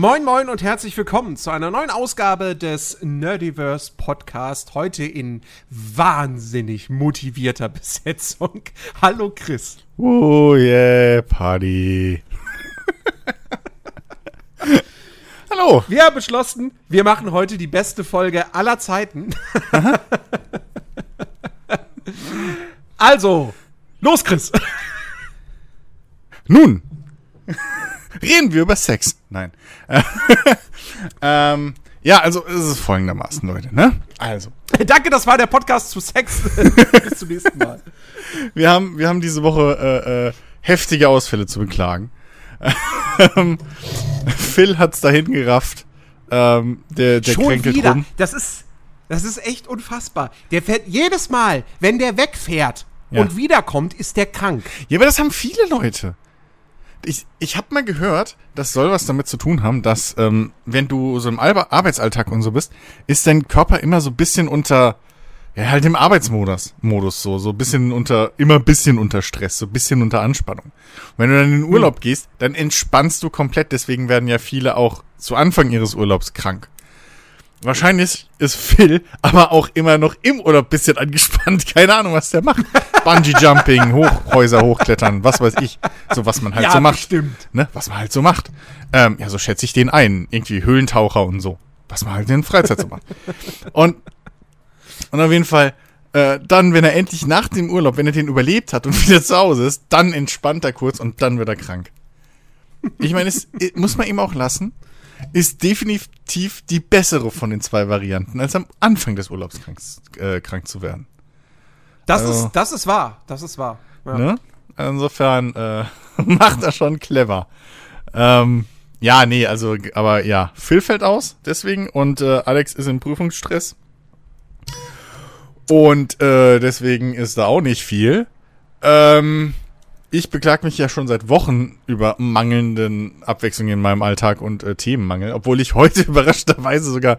Moin Moin und herzlich willkommen zu einer neuen Ausgabe des Nerdiverse Podcast. Heute in wahnsinnig motivierter Besetzung. Hallo Chris. Oh yeah, Party. Hallo. Wir haben beschlossen, wir machen heute die beste Folge aller Zeiten. also, los Chris. Nun, reden wir über Sex. Nein. ähm, ja, also es ist folgendermaßen, Leute, ne? Also. Danke, das war der Podcast zu Sex. Bis zum nächsten Mal. Wir haben, wir haben diese Woche äh, äh, heftige Ausfälle zu beklagen. Ähm, Phil hat's dahin gerafft. Ähm, der der Schon kränkelt wieder. rum. Das ist, das ist echt unfassbar. Der fährt jedes Mal, wenn der wegfährt Ja. und wiederkommt, ist der krank. Ja, aber das haben viele Leute. Ich, ich habe mal gehört, das soll was damit zu tun haben, dass ähm, wenn du so im Arbeitsalltag und so bist, ist dein Körper immer so ein bisschen unter, ja halt im Arbeitsmodus, Modus so, so ein bisschen unter, immer ein bisschen unter Stress, so ein bisschen unter Anspannung. Und wenn du dann in den Urlaub gehst, dann entspannst du komplett, deswegen werden ja viele auch zu Anfang ihres Urlaubs krank. Wahrscheinlich ist Phil aber auch immer noch im Urlaub ein bisschen angespannt. Keine Ahnung, was der macht. Bungee-Jumping, Hochhäuser hochklettern, was weiß ich. So, was man halt so macht. bestimmt. Ne? Was man halt so macht. Ähm, ja, so schätze ich den ein. Irgendwie Höhlentaucher und so. Was man halt in der Freizeit so macht. Und, und auf jeden Fall, äh, dann, wenn er endlich nach dem Urlaub, wenn er den überlebt hat und wieder zu Hause ist, dann entspannt er kurz und dann wird er krank. Ich meine, es äh, muss man ihm auch lassen ist definitiv die bessere von den zwei Varianten, als am Anfang des Urlaubs krank, äh, krank zu werden. Das, Also- ist, das ist wahr. Das ist wahr. Ja. Ne? Insofern äh, macht er schon clever. Ähm, ja, nee, also, aber ja, Phil fällt aus, deswegen, und äh, Alex ist im Prüfungsstress. Und äh, deswegen ist da auch nicht viel. Ähm, ich beklag mich ja schon seit Wochen über mangelnden Abwechslung in meinem Alltag und äh, Themenmangel, obwohl ich heute überraschenderweise sogar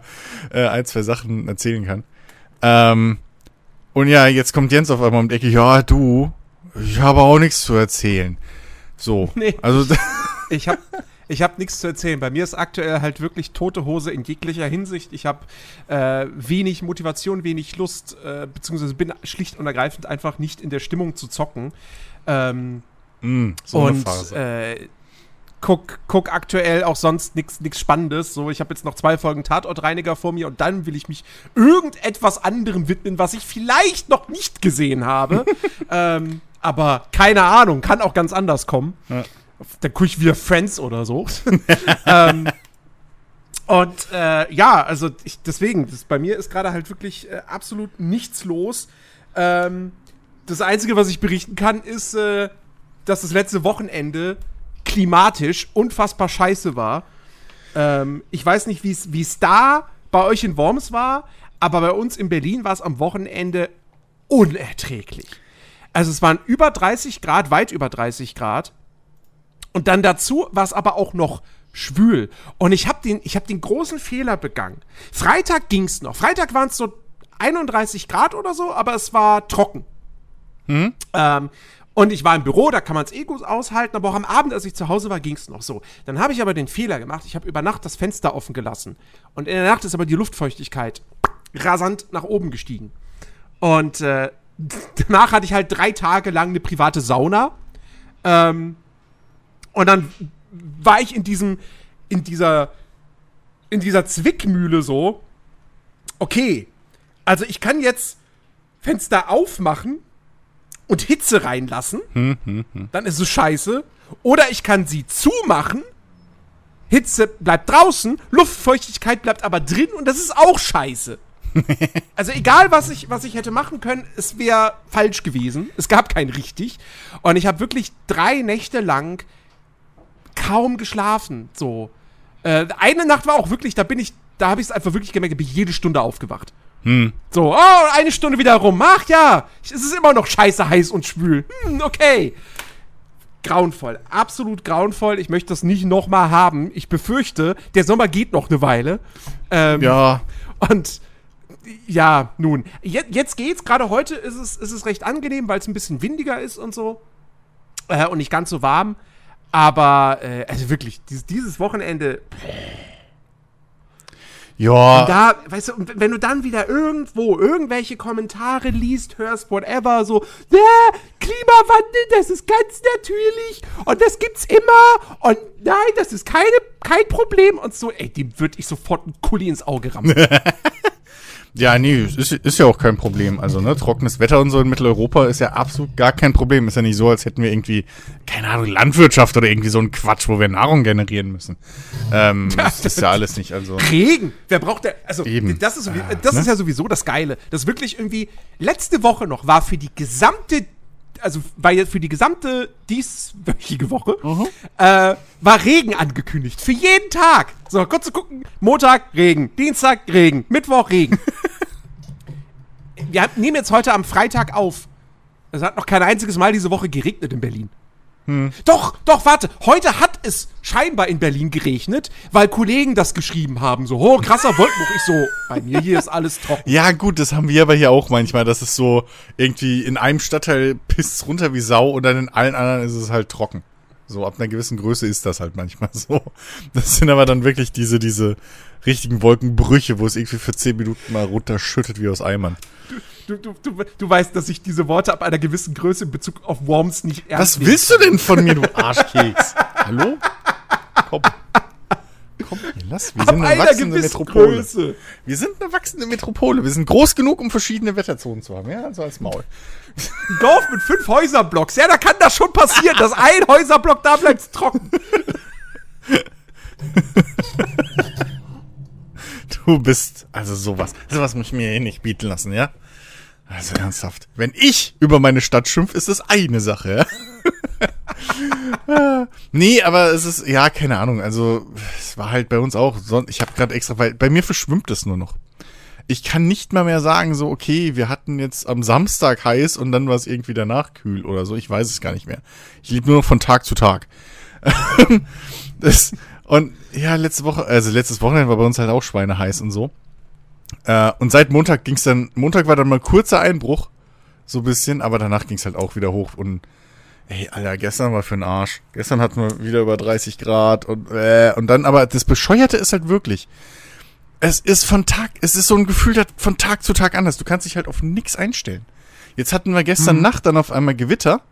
äh, ein, zwei Sachen erzählen kann. Ähm, und ja, jetzt kommt Jens auf einmal und denke, ja, du, ich habe auch nichts zu erzählen. So, Nee. also Ich habe ich hab nichts zu erzählen. Bei mir ist aktuell halt wirklich tote Hose in jeglicher Hinsicht. Ich habe äh, wenig Motivation, wenig Lust, äh, beziehungsweise bin schlicht und ergreifend einfach nicht in der Stimmung zu zocken. Ähm, mh, so und äh, guck, guck aktuell auch sonst nichts Spannendes. So, ich habe jetzt noch zwei Folgen Tatortreiniger vor mir und dann will ich mich irgendetwas anderem widmen, was ich vielleicht noch nicht gesehen habe. ähm, aber keine Ahnung, kann auch ganz anders kommen. Ja. Dann gucke ich wieder Friends oder so. ähm, und äh, ja, also ich, deswegen, das, bei mir ist gerade halt wirklich äh, absolut nichts los. Ähm, das Einzige, was ich berichten kann, ist, äh, dass das letzte Wochenende klimatisch unfassbar scheiße war. Ähm, ich weiß nicht, wie es da bei euch in Worms war, aber bei uns in Berlin war es am Wochenende unerträglich. Also es waren über 30 Grad, weit über 30 Grad. Und dann dazu war es aber auch noch schwül. Und ich habe den, hab den großen Fehler begangen. Freitag ging's noch. Freitag waren es so 31 Grad oder so, aber es war trocken. Ähm, und ich war im Büro, da kann man es eh gut aushalten, aber auch am Abend, als ich zu Hause war, ging es noch so. Dann habe ich aber den Fehler gemacht, ich habe über Nacht das Fenster offen gelassen. Und in der Nacht ist aber die Luftfeuchtigkeit rasant nach oben gestiegen. Und äh, danach hatte ich halt drei Tage lang eine private Sauna. Ähm, und dann war ich in diesem, in dieser, in dieser Zwickmühle so, okay, also ich kann jetzt Fenster aufmachen und Hitze reinlassen, dann ist es scheiße. Oder ich kann sie zumachen, Hitze bleibt draußen, Luftfeuchtigkeit bleibt aber drin und das ist auch scheiße. also egal, was ich, was ich hätte machen können, es wäre falsch gewesen. Es gab kein richtig. Und ich habe wirklich drei Nächte lang kaum geschlafen. So. Äh, eine Nacht war auch wirklich, da bin ich, da habe ich es einfach wirklich gemerkt, da bin ich jede Stunde aufgewacht. So, oh, eine Stunde wieder rum. Ach ja, es ist immer noch scheiße heiß und schwül. Hm, okay. Grauenvoll, absolut grauenvoll. Ich möchte das nicht nochmal haben. Ich befürchte, der Sommer geht noch eine Weile. Ähm, ja, und ja, nun, jetzt, jetzt geht's. Gerade heute ist es, ist es recht angenehm, weil es ein bisschen windiger ist und so. Äh, und nicht ganz so warm. Aber, äh, also wirklich, dieses, dieses Wochenende, Ja, da, weißt du, und wenn du dann wieder irgendwo irgendwelche Kommentare liest, hörst, whatever, so, ja, Klimawandel, das ist ganz natürlich und das gibt's immer und nein, das ist keine, kein Problem und so, ey, dem würde ich sofort einen Kuli ins Auge rammen. ja, nee, ist, ist ja auch kein Problem. Also, ne, trockenes Wetter und so in Mitteleuropa ist ja absolut gar kein Problem. Ist ja nicht so, als hätten wir irgendwie, keine Ahnung, Landwirtschaft oder irgendwie so ein Quatsch, wo wir Nahrung generieren müssen. Ähm, das ist ja alles nicht, also. Regen. Wer braucht der? Also, Eben. das, ist, sowieso- das ne? ist ja sowieso das Geile. Das wirklich irgendwie, letzte Woche noch war für die gesamte, also war jetzt für die gesamte dieswöchige Woche, äh, war Regen angekündigt. Für jeden Tag. So, kurz zu gucken. Montag Regen, Dienstag Regen, Mittwoch Regen. Wir nehmen jetzt heute am Freitag auf. Es hat noch kein einziges Mal diese Woche geregnet in Berlin. Doch, doch, warte. Heute hat es scheinbar in Berlin geregnet, weil Kollegen das geschrieben haben. So, oh, krasser Wolkenbruch. Ich so, bei mir hier ist alles trocken. Ja, gut, das haben wir aber hier auch manchmal. Das ist so, irgendwie in einem Stadtteil pisst runter wie Sau und dann in allen anderen ist es halt trocken. So, ab einer gewissen Größe ist das halt manchmal so. Das sind aber dann wirklich diese, diese richtigen Wolkenbrüche, wo es irgendwie für zehn Minuten mal runterschüttet wie aus Eimern. Du, du, du, du weißt, dass ich diese Worte ab einer gewissen Größe in Bezug auf Worms nicht ernst Was willst du denn von mir, du Arschkeks? Hallo? Komm. Komm, lass. Wir Ab sind eine wachsende Metropole. Größe. Wir sind eine wachsende Metropole. Wir sind groß genug, um verschiedene Wetterzonen zu haben. Ja, also als Maul. Ein Dorf mit fünf Häuserblocks. Ja, da kann das schon passieren, dass ein Häuserblock da bleibt trocken. Du bist, also sowas. Sowas muss ich mir hier nicht bieten lassen, ja? Also ernsthaft. Wenn ich über meine Stadt schimpf, ist das eine Sache, nee, aber es ist, ja, keine Ahnung. Also, es war halt bei uns auch. Ich habe gerade extra, weil bei mir verschwimmt es nur noch. Ich kann nicht mal mehr sagen, so, okay, wir hatten jetzt am Samstag heiß und dann war es irgendwie danach kühl oder so. Ich weiß es gar nicht mehr. Ich lebe nur noch von Tag zu Tag. das, und ja, letzte Woche, also letztes Wochenende war bei uns halt auch Schweine heiß und so. Äh, und seit Montag ging's dann, Montag war dann mal kurzer Einbruch, so ein bisschen, aber danach ging's halt auch wieder hoch und ey, Alter, gestern war für den Arsch. Gestern hatten wir wieder über 30 Grad und äh, und dann, aber das Bescheuerte ist halt wirklich, es ist von Tag, es ist so ein Gefühl das von Tag zu Tag anders. Du kannst dich halt auf nix einstellen. Jetzt hatten wir gestern Nacht dann auf einmal Gewitter.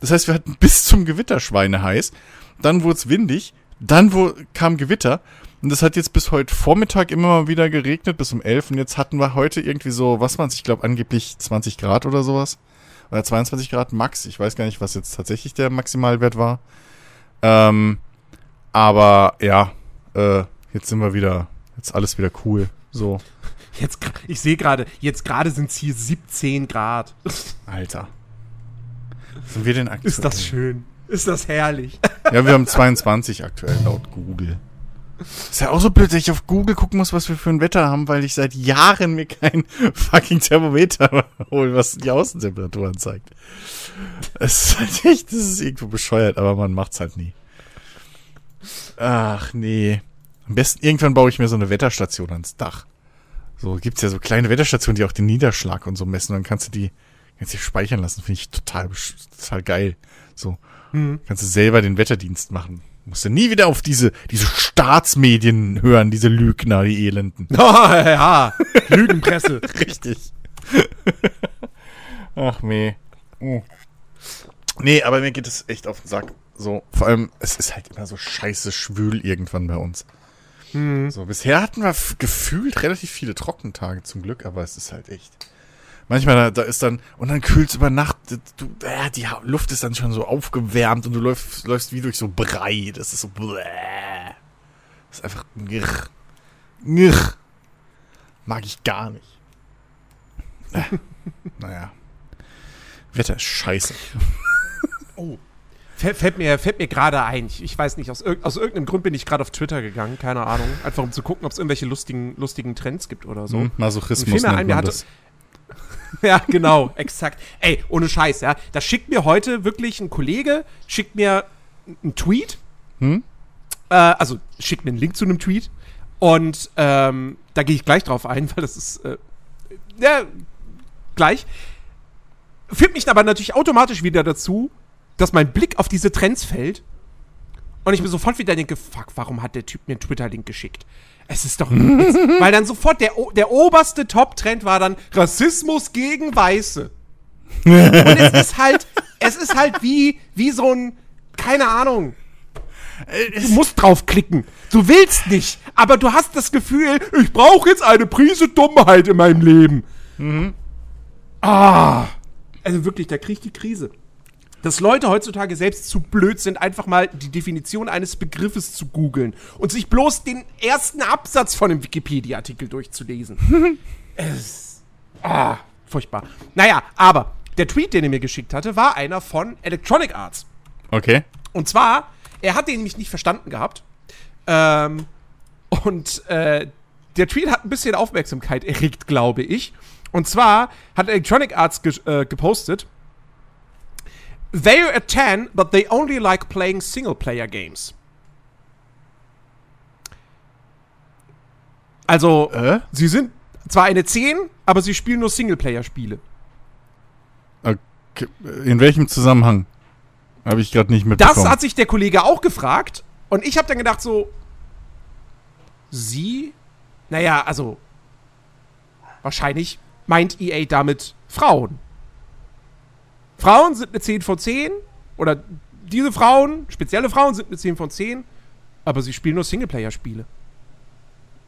Das heißt, wir hatten bis zum Gewitter Schweine heiß. Dann wurde es windig. Dann wo, kam Gewitter. Und das hat jetzt bis heute Vormittag immer mal wieder geregnet, bis um 11. Und jetzt hatten wir heute irgendwie so, was war's? Ich glaube angeblich 20 Grad oder sowas. Oder 22 Grad max. Ich weiß gar nicht, was jetzt tatsächlich der Maximalwert war. Ähm, aber ja, äh, jetzt sind wir wieder, jetzt alles wieder cool. So, Jetzt, ich sehe gerade, jetzt gerade sind es hier 17 Grad. Alter. Sind wir denn aktuell? Ist das schön. Ist das herrlich. Ja, wir haben 22 aktuell laut Google. Ist ja auch so blöd, dass ich auf Google gucken muss, was wir für ein Wetter haben, weil ich seit Jahren mir kein fucking Thermometer hole, was die Außentemperatur anzeigt. Es ist halt echt, das ist irgendwo bescheuert, aber man macht's halt nie. Ach nee. Am besten irgendwann baue ich mir so eine Wetterstation ans Dach. So gibt's ja so kleine Wetterstationen, die auch den Niederschlag und so messen. Dann kannst du die, kannst du die speichern lassen. Finde ich total, total geil. So. Kannst du selber den Wetterdienst machen. Musst du nie wieder auf diese, diese Staatsmedien hören, diese Lügner, die Elenden. Oh, ja, Lügenpresse. Richtig. Ach nee. Oh. Nee, aber mir geht es echt auf den Sack. So, vor allem, es ist halt immer so scheiße schwül irgendwann bei uns. So, bisher hatten wir gefühlt relativ viele Trockentage zum Glück, aber es ist halt echt. Manchmal, da, da ist dann, und dann kühlt's über Nacht, du, äh, die Luft ist dann schon so aufgewärmt und du läufst, läufst wie durch so Brei. Das ist so, bläh. Das ist einfach, ngirr. Ngirr. Mag ich gar nicht. Äh, naja. Wetter ist scheiße. Oh. Fällt, mir, fällt mir gerade ein. Ich, ich weiß nicht, aus, irg aus irgendeinem Grund bin ich gerade auf Twitter gegangen, keine Ahnung. Einfach um zu gucken, ob es irgendwelche lustigen, lustigen Trends gibt oder so. Hm, Und Masochismus fiel mir ein, mir hatte- das. Ja, genau, exakt. Ey, ohne Scheiß, ja. Da schickt mir heute wirklich ein Kollege, schickt mir einen Tweet. Hm? Äh, also schickt mir einen Link zu einem Tweet. Und ähm, da gehe ich gleich drauf ein, weil das ist. Äh, ja, gleich. Führt mich aber natürlich automatisch wieder dazu, dass mein Blick auf diese Trends fällt. Und ich mir sofort wieder denke, fuck, warum hat der Typ mir einen Twitter-Link geschickt? Es ist doch jetzt, weil dann sofort der, der oberste Top-Trend war dann Rassismus gegen Weiße. Und es ist halt, es ist halt wie, wie so ein, keine Ahnung. Du musst draufklicken. Du willst nicht, aber du hast das Gefühl, ich brauche jetzt eine Prise Dummheit in meinem Leben. Ah. Also wirklich, da krieg ich die Krise. Dass Leute heutzutage selbst zu blöd sind, einfach mal die Definition eines Begriffes zu googeln und sich bloß den ersten Absatz von einem Wikipedia-Artikel durchzulesen. es, ah, furchtbar. Naja, aber der Tweet, den er mir geschickt hatte, war einer von Electronic Arts. Okay. Und zwar, er hat den nämlich nicht verstanden gehabt. Ähm, und äh, der Tweet hat ein bisschen Aufmerksamkeit erregt, glaube ich. Und zwar hat Electronic Arts ge äh, gepostet. They're a 10, but they only like playing single-player games. Also, Äh? sie sind zwar eine 10, aber sie spielen nur Singleplayer-Spiele. okay. In welchem Zusammenhang? Habe ich gerade nicht mitbekommen. Das hat sich der Kollege auch gefragt. Und ich habe dann gedacht so, sie? Naja, also, wahrscheinlich meint EA damit Frauen. Frauen sind eine 10 von 10. Oder diese Frauen, spezielle Frauen sind eine 10 von 10. Aber sie spielen nur Singleplayer-Spiele.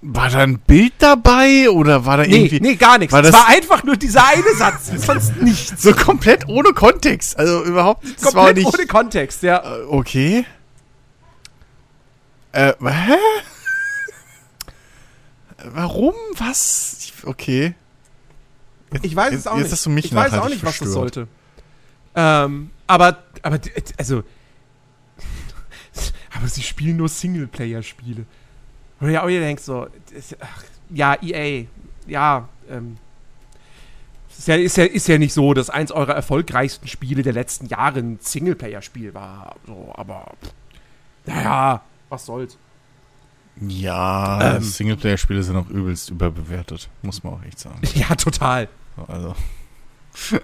War da ein Bild dabei oder war da Nee, irgendwie nee, gar nichts. war Es das- war einfach nur dieser eine Satz. Sonst nichts. so komplett ohne Kontext? Also überhaupt war Komplett nicht ohne Kontext, ja. Äh, okay. Äh, hä? Warum? Was? Okay. Ich weiß jetzt, es auch jetzt nicht. hast du mich ich weiß auch nicht, was das sollte. Ähm, aber, aber, also, aber sie spielen nur Singleplayer-Spiele. Wo ja auch wieder denkst, so, das- ach, ja, EA, ja, ähm, ist ja, ist, ja, ist ja nicht so, dass eins eurer erfolgreichsten Spiele der letzten Jahre ein Singleplayer-Spiel war. So, aber, pff, naja, was soll's. Ja, Ähm. Singleplayer-Spiele sind auch übelst überbewertet, muss man auch echt sagen. Ja, total. Also,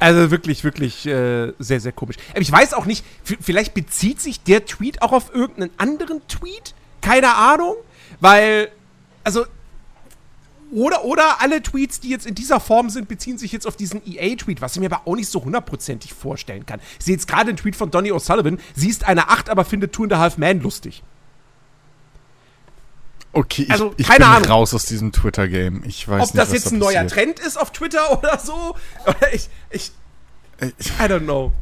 Also wirklich, wirklich äh, sehr, sehr komisch. Ich weiß auch nicht, vielleicht bezieht sich der Tweet auch auf irgendeinen anderen Tweet? Keine Ahnung, weil, also, oder, oder alle Tweets, die jetzt in dieser Form sind, beziehen sich jetzt auf diesen EA-Tweet, was ich mir aber auch nicht so hundertprozentig vorstellen kann. Ich sehe jetzt gerade einen Tweet von Donny O'Sullivan, sie ist eine 8, aber findet Two and a Half Man lustig. Okay, ich, Also, ich keine bin Ahnung. raus aus diesem Twitter-Game. Ich weiß Ob nicht, das was jetzt ein neuer. Trend ist auf Twitter oder so, oder ich, ich, Äh, Ich, I don't know.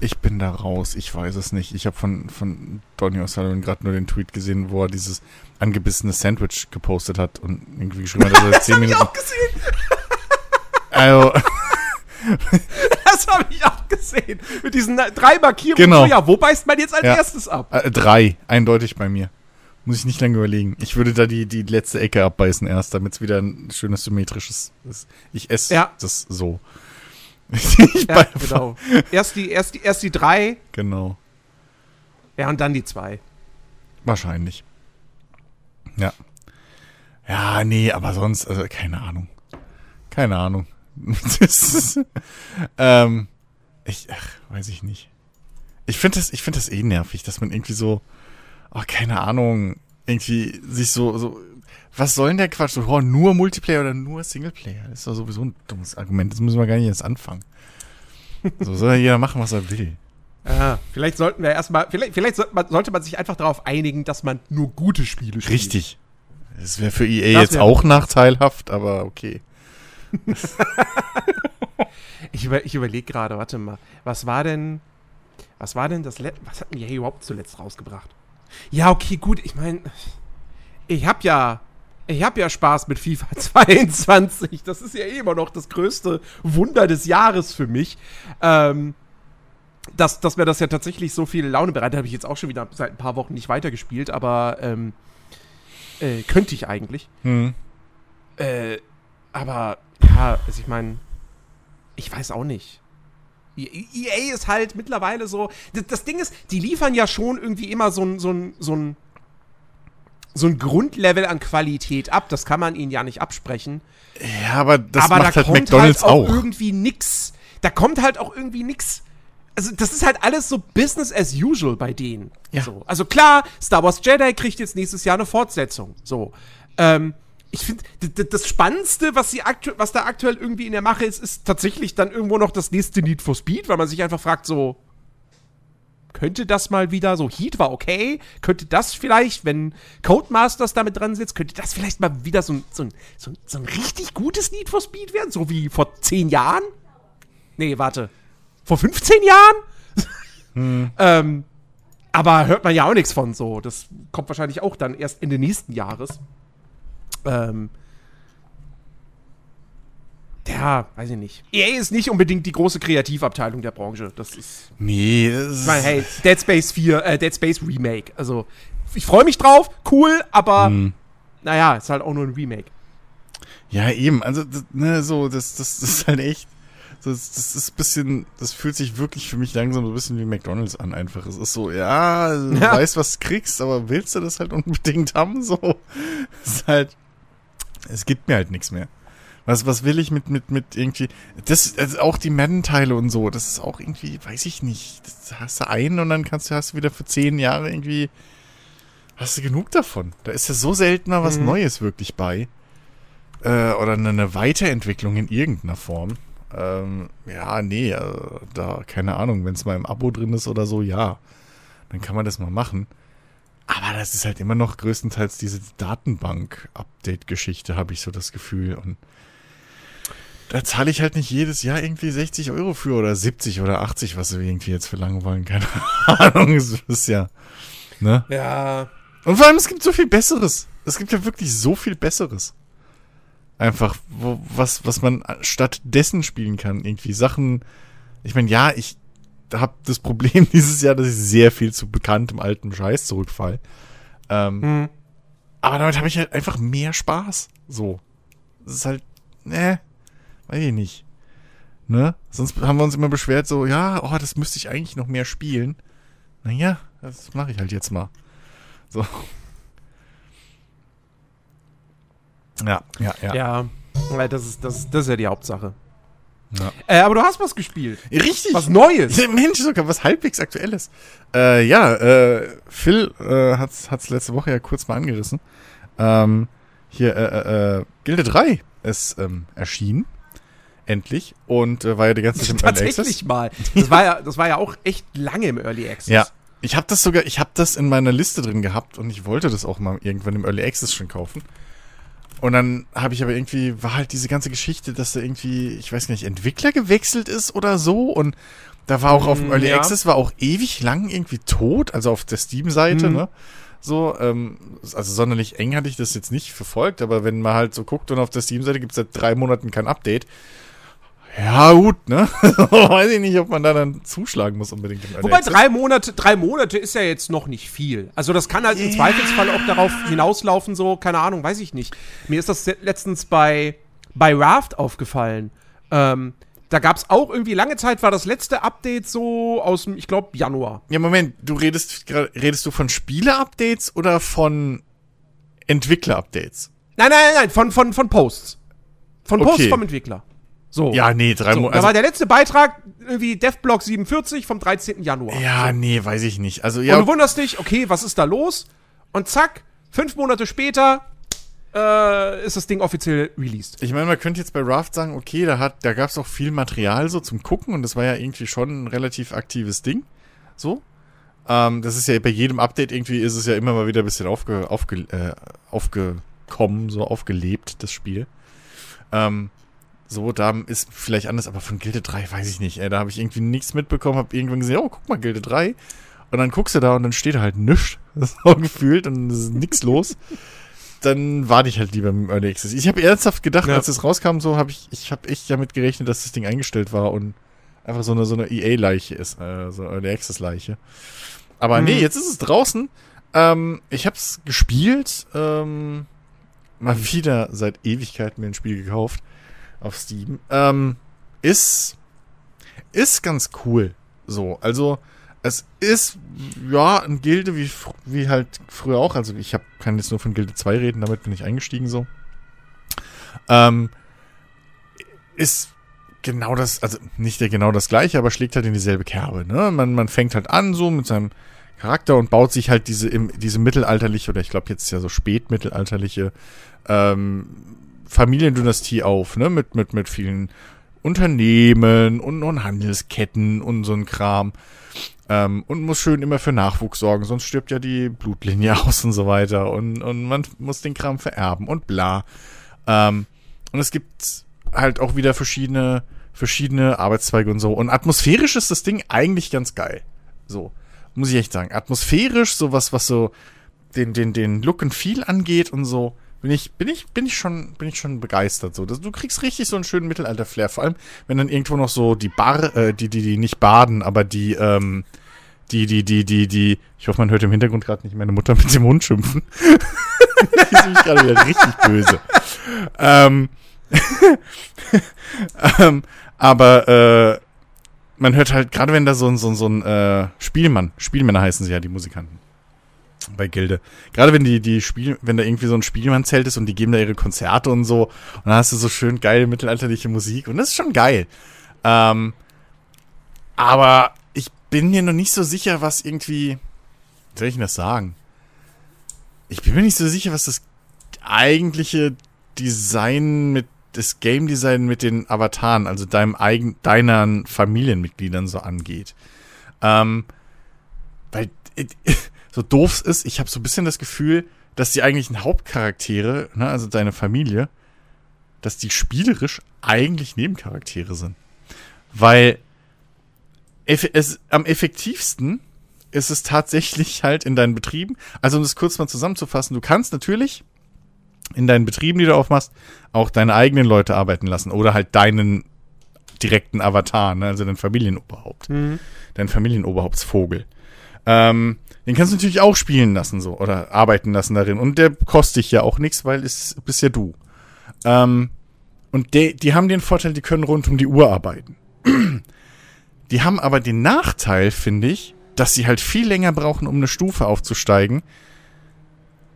ich bin da raus, ich weiß es nicht. Ich habe von, von Donny O'Sullivan gerade nur den Tweet gesehen, wo er dieses angebissene Sandwich gepostet hat und irgendwie geschrieben hat, dass er 10 Hab ich Minuten. auch gesehen. Also, Das habe ich auch gesehen. Mit diesen drei Markierungen. Genau. So, ja, wo beißt man jetzt als Ja. erstes ab? Äh, drei, eindeutig bei mir. Muss ich nicht lange überlegen. Ich würde da die, die letzte Ecke abbeißen erst, damit es wieder ein schönes symmetrisches ist. Ich esse Ja. das so. ich Ja, genau. Erst die, erst, die, erst die drei, genau. ja, und dann die zwei. Wahrscheinlich. Ja. Ja, nee, aber sonst, also keine Ahnung. Keine Ahnung. ist, ähm, ich, ach, weiß ich nicht. Ich finde das, ich finde das eh nervig, dass man irgendwie so, oh, keine Ahnung, irgendwie sich so, so, was soll denn der Quatsch? So, oh, nur Multiplayer oder nur Singleplayer? Das ist doch sowieso ein dummes Argument. Das müssen wir gar nicht erst anfangen. So soll ja jeder machen, was er will. Ja, vielleicht sollten wir erstmal, vielleicht, vielleicht sollte, man, sollte man sich einfach darauf einigen, dass man nur gute Spiele spielt. Richtig. Das wäre für EA Das jetzt wär- auch nachteilhaft, aber okay. Ich, über, ich überlege gerade, warte mal, was war denn, was war denn das letzte, was hat EA überhaupt zuletzt rausgebracht? Ja, okay, gut, ich meine, ich hab ja, ich hab ja Spaß mit FIFA 22. Das ist ja eh immer noch das größte Wunder des Jahres für mich. Ähm, dass, dass mir das ja tatsächlich so viel Laune bereitet, habe ich jetzt auch schon wieder seit ein paar Wochen nicht weitergespielt, aber ähm, äh, könnte ich eigentlich. Hm. Äh, aber ja, also ich meine, ich weiß auch nicht. E- EA ist halt mittlerweile so. Das, das Ding ist, die liefern ja schon irgendwie immer so ein, so ein, so ein, so ein Grundlevel an Qualität ab. Das kann man ihnen ja nicht absprechen. Ja, aber das aber macht da halt kommt McDonalds halt auch, auch. irgendwie nix. Da kommt halt auch irgendwie nix also das ist halt alles so Business as usual bei denen. Ja. So. Also klar, Star Wars Jedi kriegt jetzt nächstes Jahr eine Fortsetzung. So. Ähm, ich finde, das Spannendste, was, sie was da aktuell irgendwie in der Mache ist, ist tatsächlich dann irgendwo noch das nächste Need for Speed, weil man sich einfach fragt, so, könnte das mal wieder, so Heat war okay, könnte das vielleicht, wenn Codemasters damit dran sitzt, könnte das vielleicht mal wieder so ein, so ein, so ein, so ein richtig gutes Need for Speed werden, so wie vor zehn Jahren? Nee, warte. Vor 15 Jahren? Hm. ähm, aber hört man ja auch nichts von so. Das kommt wahrscheinlich auch dann erst Ende nächsten Jahres. Ähm, ja, weiß ich nicht. EA ist nicht unbedingt die große Kreativabteilung der Branche. Das ist. Nee, das ich meine, hey, Dead Space 4, äh, Dead Space Remake. Also, ich freue mich drauf, cool, aber hm. naja, ist halt auch nur ein Remake. Ja, eben. Also, das, ne, so, das, das, das ist halt echt. Das, das ist ein bisschen, das fühlt sich wirklich für mich langsam so ein bisschen wie McDonalds an, einfach. Es ist so, ja, du ja. weißt, was du kriegst, aber willst du das halt unbedingt haben? So. Es ist halt, es gibt mir halt nichts mehr. Was, was will ich mit, mit, mit irgendwie, das, also auch die Madden-Teile und so, das ist auch irgendwie, weiß ich nicht, das hast du einen und dann kannst du, hast du wieder für zehn Jahre irgendwie, hast du genug davon. Da ist ja so selten mal was mhm. Neues wirklich bei. Äh, oder eine, eine Weiterentwicklung in irgendeiner Form. Ähm, ja, nee, äh, da, keine Ahnung, wenn es mal im Abo drin ist oder so, ja. Dann kann man das mal machen. Aber das ist halt immer noch größtenteils diese Datenbank-Update-Geschichte, habe ich so das Gefühl. Und da zahle ich halt nicht jedes Jahr irgendwie 60 Euro für oder 70 oder 80, was sie irgendwie jetzt verlangen wollen. Keine Ahnung, es ist ja, ne? Ja. Und vor allem, es gibt so viel Besseres. Es gibt ja wirklich so viel Besseres. Einfach, wo, was, was man stattdessen spielen kann. Irgendwie Sachen, ich meine, ja, ich habe das Problem dieses Jahr, dass ich sehr viel zu bekanntem alten Scheiß zurückfall. Ähm, hm. Aber damit habe ich halt einfach mehr Spaß. So. Das ist halt, ne, Weiß ich nicht. Ne? Sonst haben wir uns immer beschwert, so, ja, oh, das müsste ich eigentlich noch mehr spielen. Naja, das mache ich halt jetzt mal. So. Ja, ja, ja. Ja, das ist, das, das ist ja die Hauptsache. Ja. Äh, aber du hast was gespielt. Richtig. Was Neues. Mensch, sogar was halbwegs Aktuelles. Äh, ja, äh, Phil äh, hat's, hat's letzte Woche ja kurz mal angerissen. Ähm, hier, äh, äh, äh Gilde 3 ist ähm, erschienen endlich und äh, war ja die ganze Zeit im Early Access. Tatsächlich mal. Das war ja, das war ja auch echt lange im Early Access. Ja. Ich habe das sogar, ich habe das in meiner Liste drin gehabt und ich wollte das auch mal irgendwann im Early Access schon kaufen. Und dann habe ich aber irgendwie, war halt diese ganze Geschichte, dass da irgendwie, ich weiß nicht, Entwickler gewechselt ist oder so. Und da war auch auf dem mm, Early ja. Access, war auch ewig lang irgendwie tot, also auf der Steam-Seite, mhm. ne? So, ähm, also sonderlich eng hatte ich das jetzt nicht verfolgt, aber wenn man halt so guckt und auf der Steam-Seite gibt es seit drei Monaten kein Update, ja, gut, ne? Weiß ich nicht, ob man da dann zuschlagen muss unbedingt. Im Wobei drei Monate, drei Monate ist ja jetzt noch nicht viel. Also das kann halt yeah. im Zweifelsfall auch darauf hinauslaufen, so, keine Ahnung, weiß ich nicht. Mir ist das letztens bei, bei Raft aufgefallen. Ähm, da gab es auch irgendwie lange Zeit, war das letzte Update so aus dem, ich glaube, Januar. Ja, Moment, du redest, redest du von Spiele-Updates oder von Entwickler-Updates? Nein, nein, nein, von, von, von Posts. Von Posts okay. vom Entwickler. So. Ja, nee, drei so, Monate. Da war der letzte Beitrag irgendwie DevBlog 47 vom 13. Januar. Ja, so. nee, weiß ich nicht. Also, ja. Und du wunderst dich, okay, was ist da los? Und zack, fünf Monate später äh, ist das Ding offiziell released. Ich meine, man könnte jetzt bei Raft sagen, okay, da, hat, da gab es auch viel Material so zum Gucken und das war ja irgendwie schon ein relativ aktives Ding. So. Ähm, das ist ja bei jedem Update irgendwie ist es ja immer mal wieder ein bisschen aufge, aufge, äh, aufgekommen, so aufgelebt, das Spiel. Ähm, so, da ist vielleicht anders, aber von Gilde 3 weiß ich nicht. Ey, da habe ich irgendwie nichts mitbekommen, habe irgendwann gesehen, oh, guck mal, Gilde 3. Und dann guckst du da und dann steht halt nichts. So gefühlt und es ist nichts los. Dann warte ich halt lieber mit dem Early Access. Ich habe ernsthaft gedacht, ja. als es rauskam, so habe ich, ich habe echt damit gerechnet, dass das Ding eingestellt war und einfach so eine, so eine EA-Leiche ist, äh, so eine Early Access-Leiche. Aber mhm. nee, jetzt ist es draußen. Ähm, ich habe es gespielt, ähm, mal wieder seit Ewigkeiten mir ein Spiel gekauft auf Steam. Ähm, ist, ist ganz cool. So, also es ist ja ein Gilde wie, wie halt früher auch. Also ich hab, kann jetzt nur von Gilde 2 reden, damit bin ich eingestiegen so. Ähm, ist genau das, also nicht genau das gleiche, aber schlägt halt in dieselbe Kerbe. Ne? Man, man fängt halt an so mit seinem Charakter und baut sich halt diese, im, diese mittelalterliche, oder ich glaube jetzt ja so spätmittelalterliche ähm, Familiendynastie auf, ne? Mit, mit, mit vielen Unternehmen und, und Handelsketten und so ein Kram. Ähm, und muss schön immer für Nachwuchs sorgen, sonst stirbt ja die Blutlinie aus und so weiter. Und, und man muss den Kram vererben und bla. Ähm, und es gibt halt auch wieder verschiedene, verschiedene Arbeitszweige und so. Und atmosphärisch ist das Ding eigentlich ganz geil. So, muss ich echt sagen. Atmosphärisch, sowas, was so den, den, den Look and Feel angeht und so, bin ich, bin ich, bin ich schon, bin ich schon begeistert. So, du kriegst richtig so einen schönen Mittelalter-Flair. Vor allem, wenn dann irgendwo noch so die Bar, äh, die, die, die nicht baden, aber die, ähm, die, die, die, die, die, ich hoffe, man hört im Hintergrund gerade nicht meine Mutter mit dem Hund schimpfen. die ist nämlich gerade wieder richtig böse. Ähm, ähm, aber äh, man hört halt, gerade wenn da so ein, so, so ein äh, Spielmann, Spielmänner heißen sie ja, die Musikanten bei Gilde. Gerade wenn die, die Spiel, wenn da irgendwie so ein Spielmannzelt ist und die geben da ihre Konzerte und so, und dann hast du so schön geile mittelalterliche Musik und das ist schon geil. Ähm, aber ich bin mir noch nicht so sicher, was irgendwie, wie soll ich denn das sagen? Ich bin mir nicht so sicher, was das eigentliche Design mit das Game Design mit den Avataren, also deinem eigen, deinen Familienmitgliedern so angeht. Ähm, weil so doof es ist, ich habe so ein bisschen das Gefühl, dass die eigentlichen Hauptcharaktere, ne, also deine Familie, dass die spielerisch eigentlich Nebencharaktere sind. Weil es, am effektivsten ist es tatsächlich halt in deinen Betrieben. Also um das kurz mal zusammenzufassen, du kannst natürlich in deinen Betrieben, die du aufmachst, auch deine eigenen Leute arbeiten lassen oder halt deinen direkten Avatar, ne? also dein Familienoberhaupt, mhm. dein Familienoberhauptsvogel. Ähm, den kannst du natürlich auch spielen lassen so oder arbeiten lassen darin und der kostet dich ja auch nichts, weil es bist ja du. Ähm, und de, die haben den Vorteil, die können rund um die Uhr arbeiten. die haben aber den Nachteil, finde ich, dass sie halt viel länger brauchen, um eine Stufe aufzusteigen,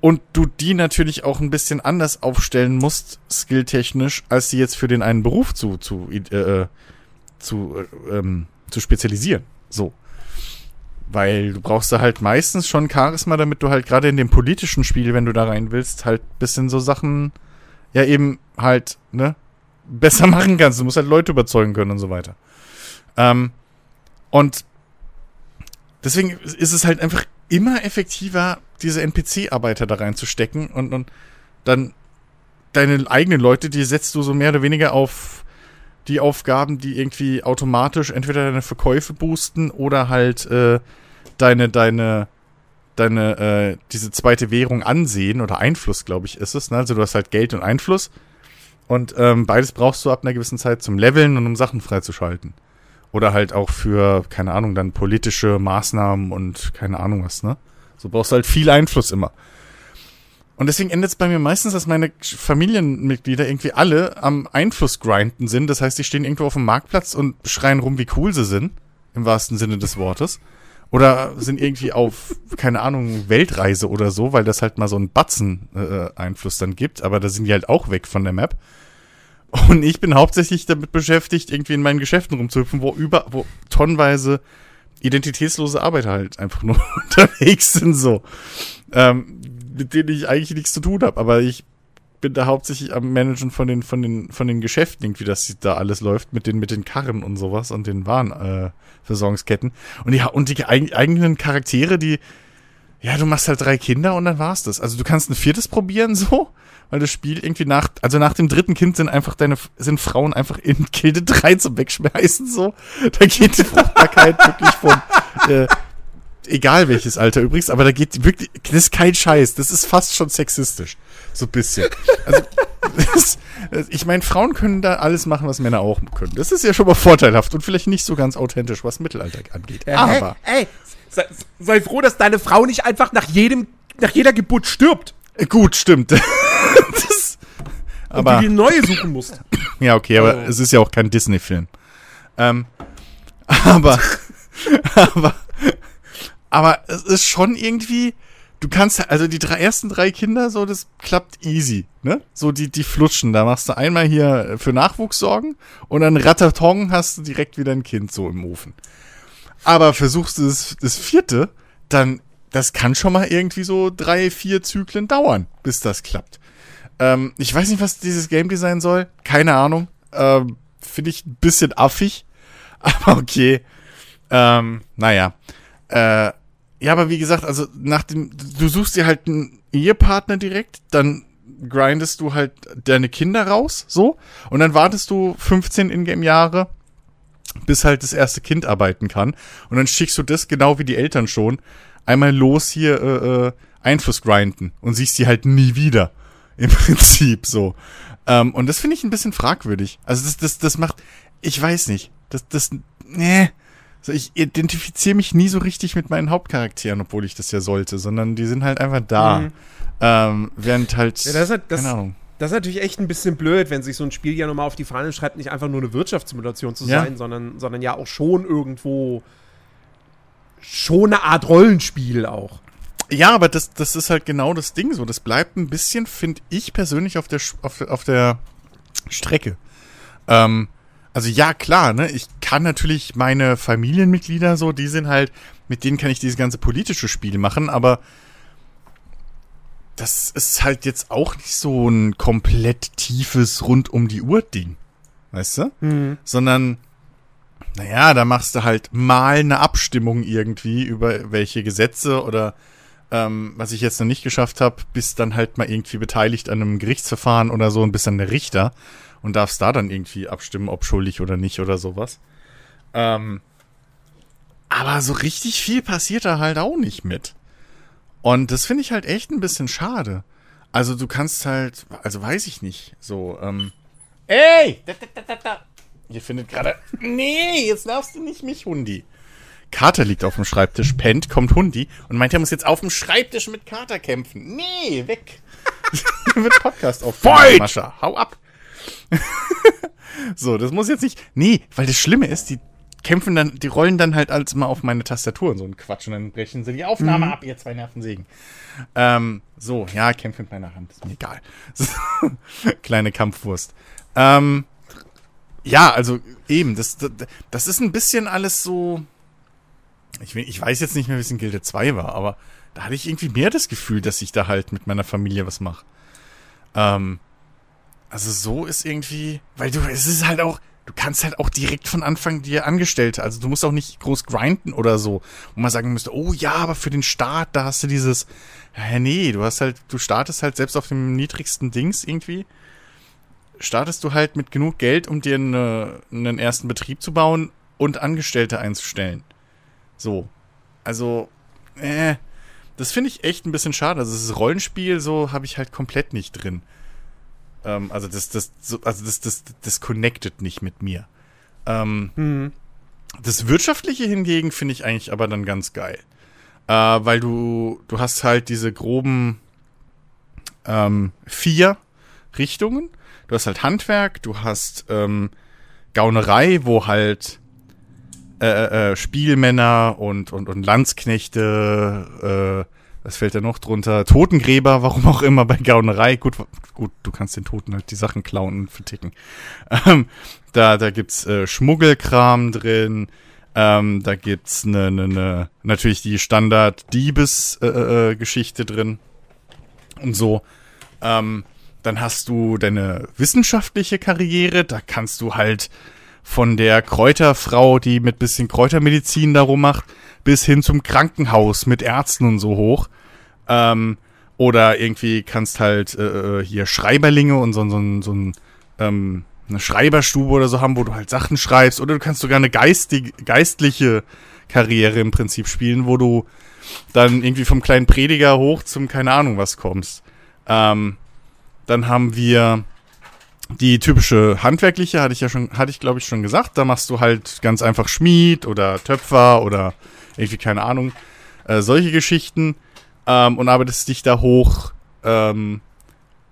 und du die natürlich auch ein bisschen anders aufstellen musst, skilltechnisch, als sie jetzt für den einen Beruf zu, zu, äh, zu, äh, ähm, zu spezialisieren. So. Weil du brauchst da halt meistens schon Charisma, damit du halt gerade in dem politischen Spiel, wenn du da rein willst, halt bisschen so Sachen, ja eben halt, ne, besser machen kannst. Du musst halt Leute überzeugen können und so weiter. Ähm, und deswegen ist es halt einfach immer effektiver, diese NPC-Arbeiter da reinzustecken und, und dann deine eigenen Leute, die setzt du so mehr oder weniger auf die Aufgaben, die irgendwie automatisch entweder deine Verkäufe boosten oder halt äh, deine, deine, deine, äh, diese zweite Währung ansehen oder Einfluss, glaube ich, ist es. Ne? Also du hast halt Geld und Einfluss. Und ähm, beides brauchst du ab einer gewissen Zeit zum Leveln und um Sachen freizuschalten. Oder halt auch für, keine Ahnung, dann politische Maßnahmen und keine Ahnung was, ne? So brauchst du halt viel Einfluss immer. Und deswegen endet es bei mir meistens, dass meine Familienmitglieder irgendwie alle am Einfluss grinden sind. Das heißt, die stehen irgendwo auf dem Marktplatz und schreien rum, wie cool sie sind. Im wahrsten Sinne des Wortes. Oder sind irgendwie auf, keine Ahnung, Weltreise oder so, weil das halt mal so einen Batzen-Einfluss äh, dann gibt. Aber da sind die halt auch weg von der Map. Und ich bin hauptsächlich damit beschäftigt, irgendwie in meinen Geschäften rumzuhüpfen, wo über, wo tonnenweise identitätslose Arbeiter halt einfach nur unterwegs sind, so. Ähm, mit denen ich eigentlich nichts zu tun habe, aber ich bin da hauptsächlich am Managen von den, von den, von den Geschäften, irgendwie, dass da alles läuft, mit den, mit den Karren und sowas und den Warenversorgungsketten. Äh, und die, und die eigenen Charaktere, die, ja, du machst halt drei Kinder und dann war's das. Also du kannst ein viertes probieren, so, weil das Spiel irgendwie nach, also nach dem dritten Kind sind einfach deine, sind Frauen einfach in Gilde 3 zum Wegschmeißen, so. Da geht die Fruchtbarkeit wirklich von, äh, egal welches Alter übrigens, aber da geht wirklich, das ist kein Scheiß, das ist fast schon sexistisch. So ein bisschen. Also, das, ich meine, Frauen können da alles machen, was Männer auch können. Das ist ja schon mal vorteilhaft und vielleicht nicht so ganz authentisch, was Mittelalter angeht. Äh, aber. Ey, ey sei, sei froh, dass deine Frau nicht einfach nach jedem, nach jeder Geburt stirbt. Gut, stimmt. das, aber, und du die neue suchen musst. Ja, okay, aber oh. es ist ja auch kein Disney-Film. Ähm, aber, aber, aber es ist schon irgendwie, du kannst, also die drei, ersten drei Kinder, so, das klappt easy, ne? So, die, die flutschen. Da machst du einmal hier für Nachwuchs sorgen und dann Ratatong hast du direkt wieder ein Kind so im Ofen. Aber versuchst du das, das vierte, dann, das kann schon mal irgendwie so drei, vier Zyklen dauern, bis das klappt. Ähm, ich weiß nicht, was dieses Game Design soll. Keine Ahnung. Ähm, Finde ich ein bisschen affig. Aber okay. Ähm, naja. Äh, ja, aber wie gesagt, also nach dem, du suchst dir halt einen Ehepartner direkt, dann grindest du halt deine Kinder raus, so, und dann wartest du 15 Ingame-Jahre, bis halt das erste Kind arbeiten kann. Und dann schickst du das, genau wie die Eltern schon, einmal los hier äh, äh, Einfluss grinden und siehst die halt nie wieder. Im Prinzip so. Ähm, und das finde ich ein bisschen fragwürdig. Also das, das, das macht, ich weiß nicht. Das, das, nee. Also ich identifiziere mich nie so richtig mit meinen Hauptcharakteren, obwohl ich das ja sollte, sondern die sind halt einfach da. Mhm. Ähm, während halt, ja, das hat das, keine Ahnung. Das ist natürlich echt ein bisschen blöd, wenn sich so ein Spiel ja nochmal auf die Fahne schreibt, nicht einfach nur eine Wirtschaftssimulation zu sein, ja. sondern, sondern ja auch schon irgendwo schon eine Art Rollenspiel auch. Ja, aber das, das ist halt genau das Ding so. Das bleibt ein bisschen, finde ich persönlich, auf der, auf, auf der Strecke. Ähm, also ja, klar, ne? Ich kann natürlich meine Familienmitglieder so, die sind halt, mit denen kann ich dieses ganze politische Spiel machen, aber das ist halt jetzt auch nicht so ein komplett tiefes rund um die Uhr Ding. Weißt du? Mhm. Sondern, naja, da machst du halt mal eine Abstimmung irgendwie über welche Gesetze oder ähm, was ich jetzt noch nicht geschafft habe, bist dann halt mal irgendwie beteiligt an einem Gerichtsverfahren oder so und bist dann der Richter und darfst da dann irgendwie abstimmen, ob schuldig oder nicht oder sowas. Ähm, aber so richtig viel passiert da halt auch nicht mit. Und das finde ich halt echt ein bisschen schade. Also du kannst halt, also weiß ich nicht, so, ähm, ey! Da, da, da. Ihr findet gerade, nee, jetzt darfst du nicht mich, Hundi. Kater liegt auf dem Schreibtisch, pennt, kommt Hundi und meint, er muss jetzt auf dem Schreibtisch mit Kater kämpfen. Nee, weg. Hier wird Podcast auf. Mascha, hau ab. so, das muss jetzt nicht. Nee, weil das Schlimme ist, die kämpfen dann, die rollen dann halt als mal auf meine Tastatur und so ein Quatsch und dann brechen sie die Aufnahme mhm. ab, ihr zwei Nervensägen. Ähm, so, ja, kämpfe mit meiner Hand, ist mir egal. Kleine Kampfwurst. Ähm, ja, also eben, das, das, das ist ein bisschen alles so, ich, ich weiß jetzt nicht mehr, wie es in Gilde 2 war, aber da hatte ich irgendwie mehr das Gefühl, dass ich da halt mit meiner Familie was mache. Ähm, also so ist irgendwie, weil du, es ist halt auch, du kannst halt auch direkt von Anfang dir Angestellte, also du musst auch nicht groß grinden oder so, wo man sagen müsste, oh ja, aber für den Start, da hast du dieses, ja, nee, du hast halt, du startest halt selbst auf dem niedrigsten Dings irgendwie, startest du halt mit genug Geld, um dir eine, einen ersten Betrieb zu bauen und Angestellte einzustellen. So. Also, äh, das finde ich echt ein bisschen schade. Also, das Rollenspiel, so habe ich halt komplett nicht drin. Ähm, also, das, das, so, also das, das, das connectet nicht mit mir. Ähm, mhm. Das Wirtschaftliche hingegen finde ich eigentlich aber dann ganz geil. Äh, weil du, du hast halt diese groben ähm, vier Richtungen. Du hast halt Handwerk, du hast ähm, Gaunerei, wo halt äh, äh, äh, Spielmänner und, und, und Landsknechte, äh, was fällt da noch drunter? Totengräber, warum auch immer bei Gaunerei. Gut, gut, du kannst den Toten halt die Sachen klauen und verticken. Ähm, da, da gibt's äh, Schmuggelkram drin. Ähm, da gibt's ne, ne, ne, natürlich die Standard-Diebes-Geschichte äh, drin. Und so. Ähm, dann hast du deine wissenschaftliche Karriere. Da kannst du halt von der Kräuterfrau, die mit bisschen Kräutermedizin darum macht, bis hin zum Krankenhaus mit Ärzten und so hoch. Ähm, oder irgendwie kannst halt äh, äh hier Schreiberlinge und so, so, so ein, ähm, eine Schreiberstube oder so haben, wo du halt Sachen schreibst. Oder du kannst sogar eine geistig, geistliche Karriere im Prinzip spielen, wo du dann irgendwie vom kleinen Prediger hoch zum keine Ahnung was kommst. Ähm, dann haben wir die typische handwerkliche hatte ich ja schon, hatte ich glaube ich schon gesagt. Da machst du halt ganz einfach Schmied oder Töpfer oder irgendwie keine Ahnung, äh, solche Geschichten ähm, und arbeitest dich da hoch. Ähm,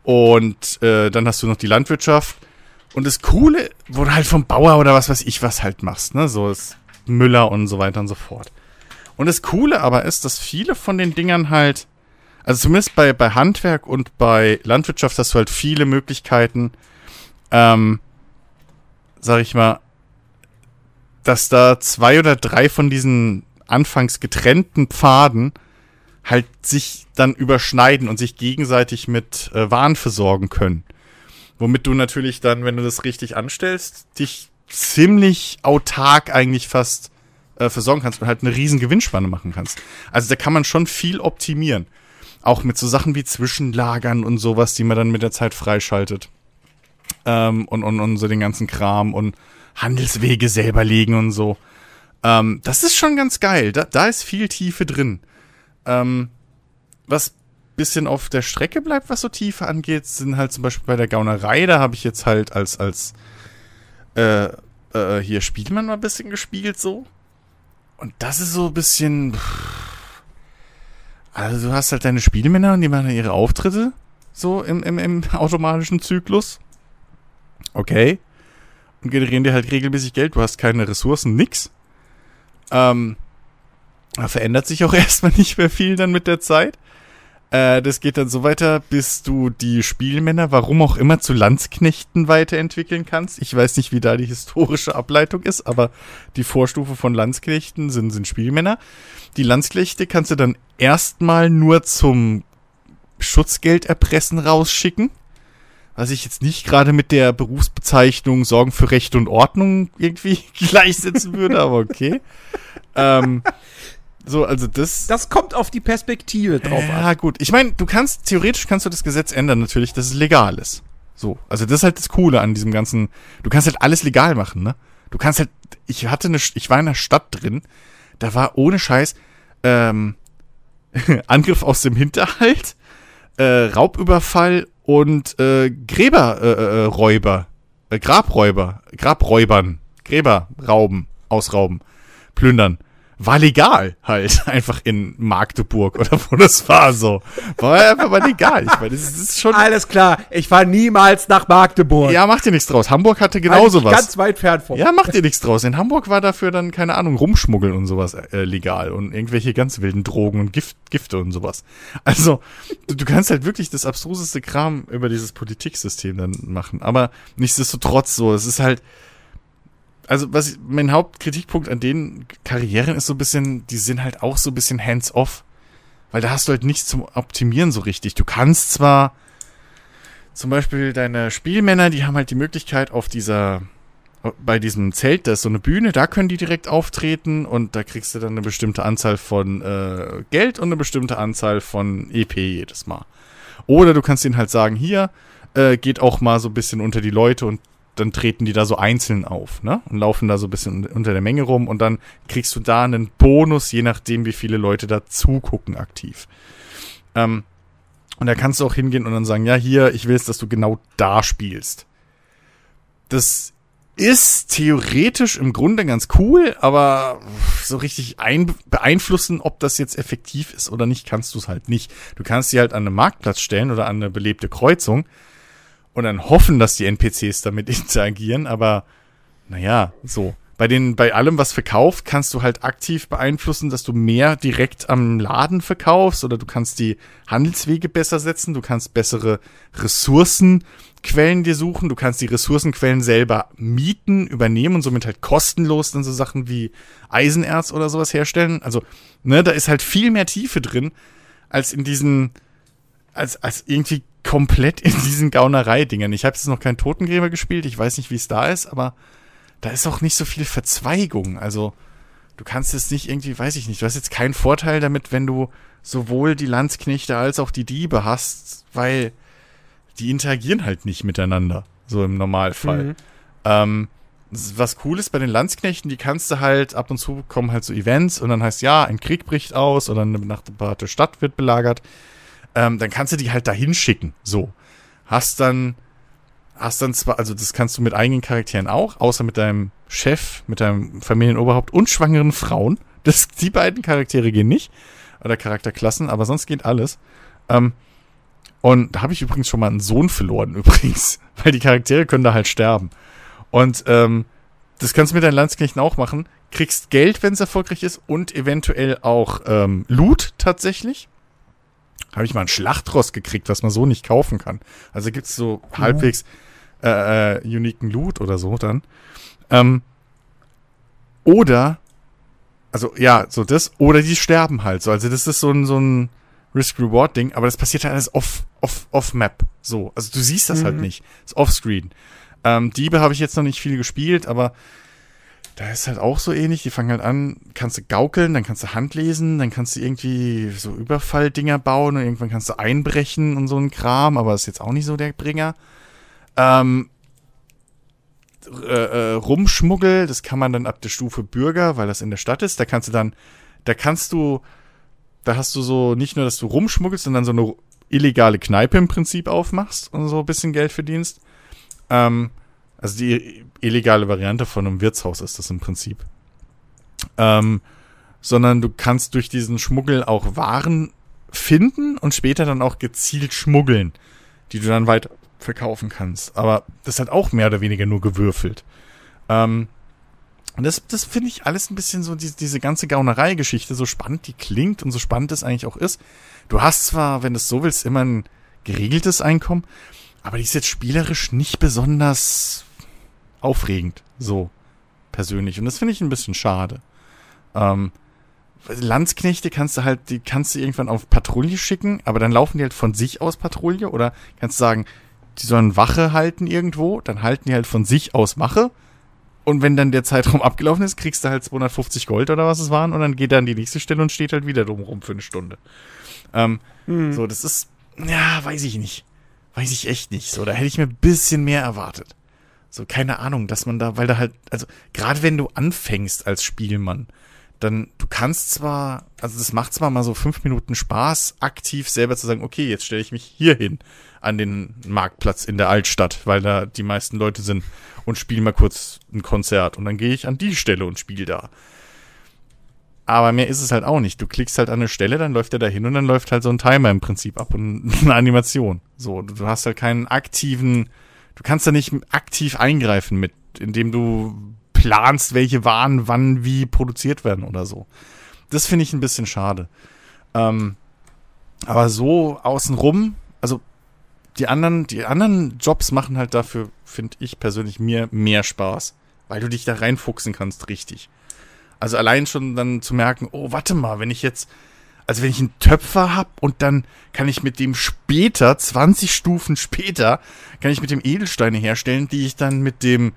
und äh, dann hast du noch die Landwirtschaft. Und das Coole, wo du halt vom Bauer oder was weiß ich was halt machst, ne? So ist Müller und so weiter und so fort. Und das Coole aber ist, dass viele von den Dingern halt Also zumindest bei, bei Handwerk und bei Landwirtschaft hast du halt viele Möglichkeiten, ähm, sag ich mal, dass da zwei oder drei von diesen anfangs getrennten Pfaden halt sich dann überschneiden und sich gegenseitig mit äh, Waren versorgen können. Womit du natürlich dann, wenn du das richtig anstellst, dich ziemlich autark eigentlich fast äh, versorgen kannst und halt eine riesen Gewinnspanne machen kannst. Also da kann man schon viel optimieren. Auch mit so Sachen wie Zwischenlagern und sowas, die man dann mit der Zeit freischaltet. Ähm, und, und, und so den ganzen Kram und Handelswege selber legen und so. Ähm, das ist schon ganz geil. Da, da ist viel Tiefe drin. Ähm, was bisschen auf der Strecke bleibt, was so Tiefe angeht, sind halt zum Beispiel bei der Gaunerei, da habe ich jetzt halt als, als äh, äh, hier Spielmann mal ein bisschen gespielt so. Und das ist so ein bisschen. Also du hast halt deine Spielmänner und die machen ihre Auftritte so im, im, im automatischen Zyklus. Okay. Und generieren dir halt regelmäßig Geld. Du hast keine Ressourcen, nix. Ähm, da verändert sich auch erstmal nicht mehr viel dann mit der Zeit. Äh, das geht dann so weiter, bis du die Spielmänner, warum auch immer, zu Landsknechten weiterentwickeln kannst. Ich weiß nicht, wie da die historische Ableitung ist, aber die Vorstufe von Landsknechten sind, sind Spielmänner. Die Landsknechte kannst du dann erstmal nur zum Schutzgelderpressen rausschicken. Was ich jetzt nicht gerade mit der Berufsbezeichnung Sorgen für Recht und Ordnung irgendwie gleichsetzen würde, aber okay. ähm, so, also das. Das kommt auf die Perspektive drauf ja, an. Ja, gut. Ich meine, du kannst, theoretisch kannst du das Gesetz ändern, natürlich, dass es legal ist. So. Also das ist halt das Coole an diesem ganzen. Du kannst halt alles legal machen, ne? Du kannst halt. Ich hatte eine, ich war in einer Stadt drin, da war ohne Scheiß, ähm, Angriff aus dem Hinterhalt, äh, Raubüberfall und äh, Gräberräuber, äh, äh, Grabräuber, Grabräubern, Gräber rauben, ausrauben, plündern war legal halt einfach in Magdeburg oder wo das war so. War einfach mal legal. Ich meine, das ist schon. Alles klar, ich fahre niemals nach Magdeburg. Ja, macht dir nichts draus. Hamburg hatte genauso was. Ganz weit fern von. Ja, macht dir nichts draus. In Hamburg war dafür dann, keine Ahnung, Rumschmuggeln und sowas äh, legal und irgendwelche ganz wilden Drogen und Gift, Gifte und sowas. Also, du, du kannst halt wirklich das abstruseste Kram über dieses Politiksystem dann machen. Aber nichtsdestotrotz so, es ist halt also was mein Hauptkritikpunkt an den Karrieren ist so ein bisschen, die sind halt auch so ein bisschen hands-off. Weil da hast du halt nichts zum Optimieren so richtig. Du kannst zwar zum Beispiel deine Spielmänner, die haben halt die Möglichkeit auf dieser, bei diesem Zelt, da ist so eine Bühne, da können die direkt auftreten und da kriegst du dann eine bestimmte Anzahl von äh, Geld und eine bestimmte Anzahl von EP jedes Mal. Oder du kannst ihnen halt sagen, hier, äh, geht auch mal so ein bisschen unter die Leute und dann treten die da so einzeln auf, ne? Und laufen da so ein bisschen unter der Menge rum und dann kriegst du da einen Bonus, je nachdem, wie viele Leute da zugucken aktiv. Ähm, und da kannst du auch hingehen und dann sagen, ja, hier, ich will jetzt, dass du genau da spielst. Das ist theoretisch im Grunde ganz cool, aber so richtig ein beeinflussen, ob das jetzt effektiv ist oder nicht, kannst du es halt nicht. Du kannst sie halt an einen Marktplatz stellen oder an eine belebte Kreuzung und dann hoffen, dass die NPCs damit interagieren, aber naja, so. Bei den, bei allem, was verkauft, kannst du halt aktiv beeinflussen, dass du mehr direkt am Laden verkaufst oder du kannst die Handelswege besser setzen, du kannst bessere Ressourcenquellen dir suchen, du kannst die Ressourcenquellen selber mieten, übernehmen und somit halt kostenlos dann so Sachen wie Eisenerz oder sowas herstellen. Also, ne, da ist halt viel mehr Tiefe drin, als in diesen, als, als irgendwie komplett in diesen Gaunerei-Dingern. Ich habe jetzt noch keinen Totengräber gespielt, ich weiß nicht, wie es da ist, aber da ist auch nicht so viel Verzweigung. Also, du kannst jetzt nicht irgendwie, weiß ich nicht, du hast jetzt keinen Vorteil damit, wenn du sowohl die Landsknechte als auch die Diebe hast, weil die interagieren halt nicht miteinander, so im Normalfall. Mhm. Ähm, was cool ist bei den Landsknechten, die kannst du halt ab und zu kommen halt so Events und dann heißt ja, ein Krieg bricht aus oder eine benachbarte Stadt wird belagert ähm, dann kannst du die halt dahin schicken. So. Hast dann, hast dann zwar, also das kannst du mit eigenen Charakteren auch, außer mit deinem Chef, mit deinem Familienoberhaupt und schwangeren Frauen. Das, die beiden Charaktere gehen nicht. Oder Charakterklassen, aber sonst geht alles. Ähm, und da habe ich übrigens schon mal einen Sohn verloren, übrigens. Weil die Charaktere können da halt sterben. Und ähm, das kannst du mit deinen Landsknechten auch machen. Kriegst Geld, wenn es erfolgreich ist, und eventuell auch ähm, Loot tatsächlich. Habe ich mal ein Schlachtross gekriegt, was man so nicht kaufen kann. Also gibt's so mhm. halbwegs äh, äh, uniken Loot oder so dann. Ähm, oder, also ja, so das, oder die sterben halt so. Also das ist so ein, so ein Risk-Reward-Ding, aber das passiert halt alles off, off, off Map. So. Also du siehst das halt mhm. halt nicht. Das ist offscreen. Ähm, Diebe habe ich jetzt noch nicht viel gespielt, aber da ist halt auch so ähnlich. Die fangen halt an, kannst du gaukeln, dann kannst du Handlesen, dann kannst du irgendwie so Überfalldinger bauen und irgendwann kannst du einbrechen und so ein Kram, aber ist jetzt auch nicht so der Bringer. Ähm, äh, äh, Rumschmuggel, das kann man dann ab der Stufe Bürger, weil das in der Stadt ist. Da kannst du dann, da kannst du, da hast du so nicht nur, dass du rumschmuggelst, sondern so eine illegale Kneipe im Prinzip aufmachst und so ein bisschen Geld verdienst. Ähm, also die illegale Variante von einem Wirtshaus ist das im Prinzip. Ähm, sondern du kannst durch diesen Schmuggel auch Waren finden und später dann auch gezielt schmuggeln, die du dann weiter verkaufen kannst. Aber das hat auch mehr oder weniger nur gewürfelt. Ähm, und das, das finde ich alles ein bisschen so, die, diese ganze Gaunerei-Geschichte, so spannend die klingt und so spannend es eigentlich auch ist. Du hast zwar, wenn du es so willst, immer ein geregeltes Einkommen, aber die ist jetzt spielerisch nicht besonders aufregend, so persönlich. Und das finde ich ein bisschen schade. Ähm, Landsknechte kannst du halt, die kannst du irgendwann auf Patrouille schicken, aber dann laufen die halt von sich aus Patrouille oder kannst du sagen, die sollen Wache halten irgendwo, dann halten die halt von sich aus Wache. Und wenn dann der Zeitraum abgelaufen ist, kriegst du halt 250 Gold oder was es waren und dann geht er an die nächste Stelle und steht halt wieder drumherum für eine Stunde. Ähm, hm. So, das ist, ja, weiß ich nicht. Weiß ich echt nicht. So, da hätte ich mir ein bisschen mehr erwartet. So, keine Ahnung, dass man da, weil da halt, also, gerade wenn du anfängst als Spielmann, dann, du kannst zwar, also das macht zwar mal so fünf Minuten Spaß, aktiv selber zu sagen, okay, jetzt stelle ich mich hier hin an den Marktplatz in der Altstadt, weil da die meisten Leute sind und spiele mal kurz ein Konzert und dann gehe ich an die Stelle und spiele da. Aber mehr ist es halt auch nicht. Du klickst halt an eine Stelle, dann läuft er da hin und dann läuft halt so ein Timer im Prinzip ab und eine Animation. So, du hast halt keinen aktiven, du kannst da nicht aktiv eingreifen mit, indem du planst, welche Waren wann wie produziert werden oder so. Das finde ich ein bisschen schade. Ähm, aber so außenrum, also die anderen, die anderen Jobs machen halt dafür, finde ich persönlich, mir mehr Spaß. Weil du dich da reinfuchsen kannst, richtig. Also allein schon dann zu merken, oh, warte mal, wenn ich jetzt, also wenn ich einen Töpfer hab und dann kann ich mit dem später, 20 Stufen später, kann ich mit dem Edelsteine herstellen, die ich dann mit dem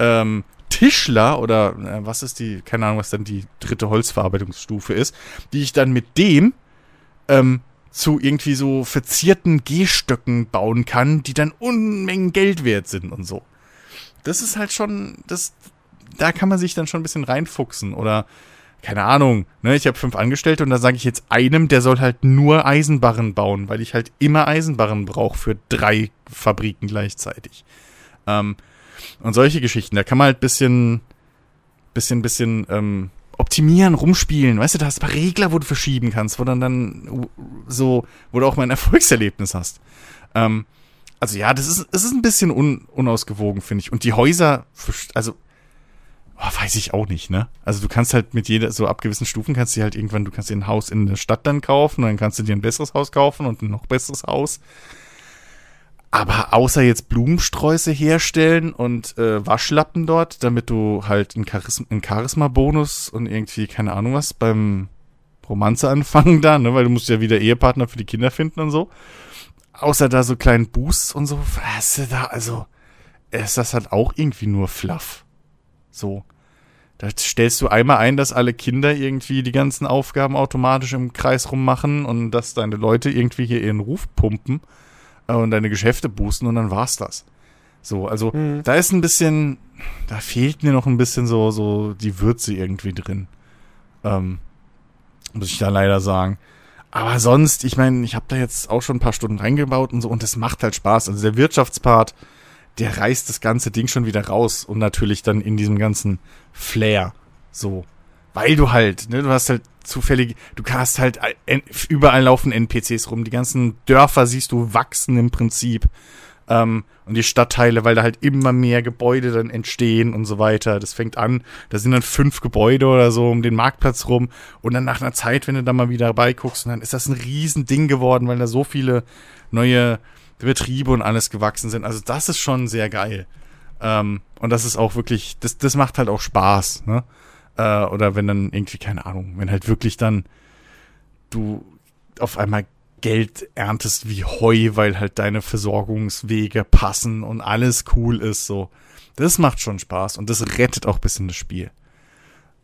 ähm, Tischler oder äh, was ist die, keine Ahnung, was dann die dritte Holzverarbeitungsstufe ist, die ich dann mit dem ähm, zu irgendwie so verzierten Gehstöcken bauen kann, die dann Unmengen Geld wert sind und so. Das ist halt schon, das, da kann man sich dann schon ein bisschen reinfuchsen oder keine Ahnung, ne, ich habe fünf Angestellte und da sage ich jetzt einem, der soll halt nur Eisenbarren bauen, weil ich halt immer Eisenbarren brauche für drei Fabriken gleichzeitig. Ähm, und solche Geschichten, da kann man halt bisschen, bisschen, bisschen ähm, optimieren, rumspielen. Weißt du, da hast du ein paar Regler, wo du verschieben kannst, wo dann dann so, wo du auch mal ein Erfolgserlebnis hast. Ähm, also ja, das ist, es ist ein bisschen un, unausgewogen, finde ich. Und die Häuser, also Oh, weiß ich auch nicht, ne? Also du kannst halt mit jeder, so ab gewissen Stufen kannst du halt irgendwann, du kannst dir ein Haus in der Stadt dann kaufen, und dann kannst du dir ein besseres Haus kaufen und ein noch besseres Haus. Aber außer jetzt Blumensträuße herstellen und äh, Waschlappen dort, damit du halt einen, Charisma, einen Charisma-Bonus und irgendwie, keine Ahnung was, beim Romanze anfangen da, ne? Weil du musst ja wieder Ehepartner für die Kinder finden und so. Außer da so kleinen Boosts und so, weißt du da, also, ist das halt auch irgendwie nur Fluff. So. Da stellst du einmal ein, dass alle Kinder irgendwie die ganzen Aufgaben automatisch im Kreis rummachen und dass deine Leute irgendwie hier ihren Ruf pumpen äh, und deine Geschäfte boosten und dann war's das. So, also mhm. da ist ein bisschen, da fehlt mir noch ein bisschen so, so die Würze irgendwie drin. Ähm, muss ich da leider sagen. Aber sonst, ich meine, ich habe da jetzt auch schon ein paar Stunden reingebaut und so und es macht halt Spaß. Also der Wirtschaftspart, der reißt das ganze Ding schon wieder raus und natürlich dann in diesem ganzen Flair. So. Weil du halt, ne, du hast halt zufällig, du hast halt überall laufen NPCs rum, die ganzen Dörfer siehst du wachsen im Prinzip. Ähm, und die Stadtteile, weil da halt immer mehr Gebäude dann entstehen und so weiter. Das fängt an, da sind dann fünf Gebäude oder so um den Marktplatz rum. Und dann nach einer Zeit, wenn du da mal wieder beiguckst, dann ist das ein Riesending geworden, weil da so viele neue Betriebe und alles gewachsen sind. Also das ist schon sehr geil. Ähm, und das ist auch wirklich, das, das macht halt auch Spaß, ne? Äh, oder wenn dann irgendwie, keine Ahnung, wenn halt wirklich dann du auf einmal Geld erntest wie Heu, weil halt deine Versorgungswege passen und alles cool ist, so. Das macht schon Spaß und das rettet auch ein bisschen das Spiel.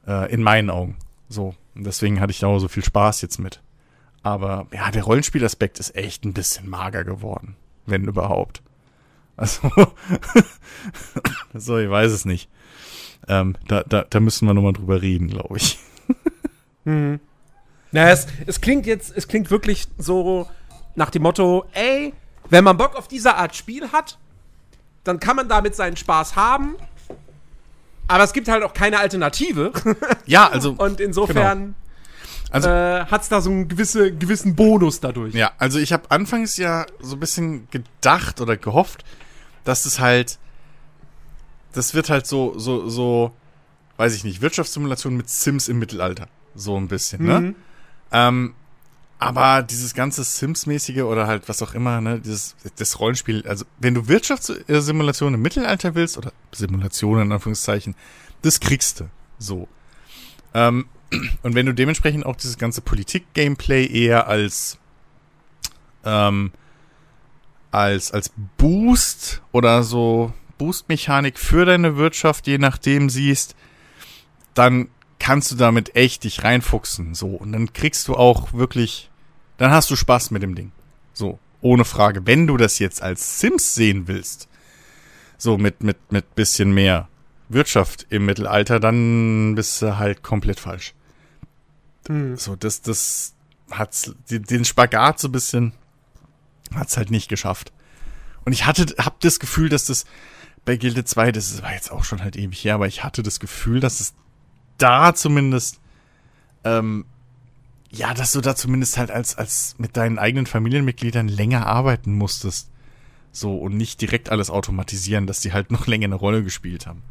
Äh, in meinen Augen. So. Und deswegen hatte ich auch so viel Spaß jetzt mit. Aber ja, der Rollenspielaspekt ist echt ein bisschen mager geworden. Wenn überhaupt. Also, so, ich weiß es nicht. Ähm, da, da, da müssen wir nochmal drüber reden, glaube ich. Mhm. Na, es, es klingt jetzt, es klingt wirklich so nach dem Motto, ey, wenn man Bock auf diese Art Spiel hat, dann kann man damit seinen Spaß haben. Aber es gibt halt auch keine Alternative. Ja, also. Und insofern Also- äh, hat es da so einen gewisse, gewissen Bonus dadurch. Ja, also ich habe anfangs ja so ein bisschen gedacht oder gehofft, dass es halt, das wird halt so, so, so, weiß ich nicht, Wirtschaftssimulation mit Sims im Mittelalter. So ein bisschen, ne? Mhm. Ähm, aber dieses ganze Sims-mäßige oder halt was auch immer, ne, dieses, das Rollenspiel, also wenn du Wirtschaftssimulation im Mittelalter willst, oder Simulationen in Anführungszeichen, das kriegst du. So. Ähm, und wenn du dementsprechend auch dieses ganze Politik-Gameplay eher als ähm, als, als Boost oder so Boost-Mechanik für deine Wirtschaft, je nachdem siehst, dann kannst du damit echt dich reinfuchsen. So. Und dann kriegst du auch wirklich, dann hast du Spaß mit dem Ding. So. Ohne Frage. Wenn du das jetzt als Sims sehen willst, so mit, mit, mit bisschen mehr Wirtschaft im Mittelalter, dann bist du halt komplett falsch. Mhm. So, das, das hat's, den Spagat so ein bisschen, hat's halt nicht geschafft. Und ich hatte, hab das Gefühl, dass das bei Gilde 2, das war jetzt auch schon halt ewig her, aber ich hatte das Gefühl, dass es da zumindest, ähm, ja, dass du da zumindest halt als, als mit deinen eigenen Familienmitgliedern länger arbeiten musstest. So, und nicht direkt alles automatisieren, dass die halt noch länger eine Rolle gespielt haben.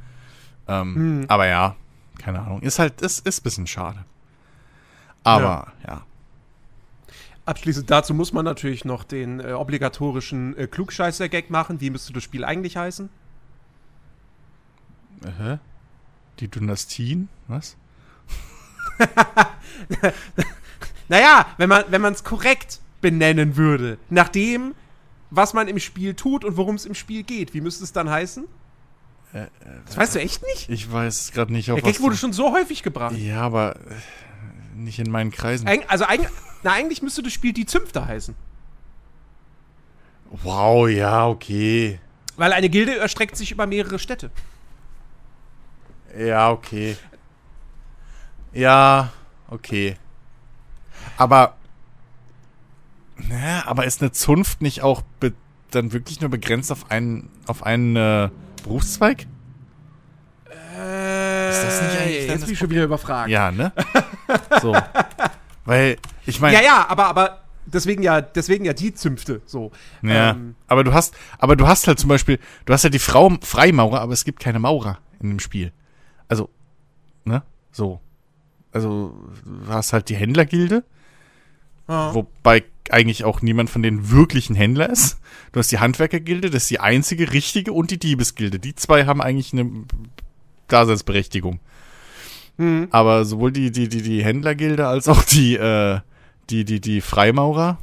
Ähm, Hm. Aber ja, keine Ahnung. Ist halt, ist, ist ein bisschen schade. Aber, ja. Abschließend dazu muss man natürlich noch den äh, obligatorischen äh, Klugscheißer-Gag machen. Wie müsste das Spiel eigentlich heißen? Hä? Die Dynastien? Was? Naja, wenn man wenn es korrekt benennen würde, nach dem, was man im Spiel tut und worum es im Spiel geht, wie müsste es dann heißen? Äh, Das weißt du echt nicht? Ich weiß gerade nicht, auf Der Gag wurde schon so häufig gebracht. Ja, aber äh, nicht in meinen Kreisen. Eig also eig na, eigentlich müsste das Spiel die Zünfte heißen. Wow, ja, okay. Weil eine Gilde erstreckt sich über mehrere Städte. Ja, okay. Ja, okay. Aber, na, aber ist eine Zunft nicht auch dann wirklich nur begrenzt auf einen, auf einen äh, Berufszweig? Äh, Ist das nicht eigentlich jetzt bin ich schon wieder überfragt. Ja, ne? so. Weil, ich meine. ja, ja, aber, aber deswegen ja, deswegen ja die Zünfte. So. Ja, Ähm, aber du hast, aber du hast halt zum Beispiel, du hast ja die Frau Freimaurer, aber es gibt keine Maurer in dem Spiel. Also, ne? So. Also, du hast halt die Händlergilde, ja. wobei eigentlich auch niemand von denen wirklich ein Händler ist. Du hast die Handwerkergilde, das ist die einzige richtige und die Diebesgilde. Die zwei haben eigentlich eine Daseinsberechtigung. Hm. Aber sowohl die, die, die, die Händlergilde als auch die, äh, die, die, die Freimaurer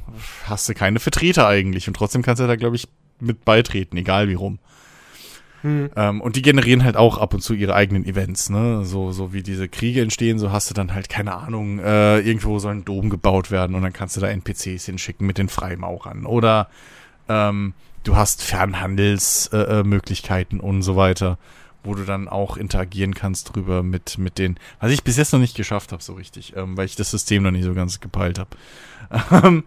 hast du keine Vertreter eigentlich. Und trotzdem kannst du da, glaube ich, mit beitreten, egal wie rum. Hm. Ähm, und die generieren halt auch ab und zu ihre eigenen Events, ne? So, so wie diese Kriege entstehen, so hast du dann halt, keine Ahnung, äh, irgendwo soll ein Dom gebaut werden und dann kannst du da NPCs hinschicken mit den Freimaurern. Oder ähm, du hast Fernhandelsmöglichkeiten äh, äh, und so weiter, wo du dann auch interagieren kannst drüber mit, mit den, was ich bis jetzt noch nicht geschafft habe, so richtig, ähm, weil ich das System noch nicht so ganz gepeilt habe. Ähm,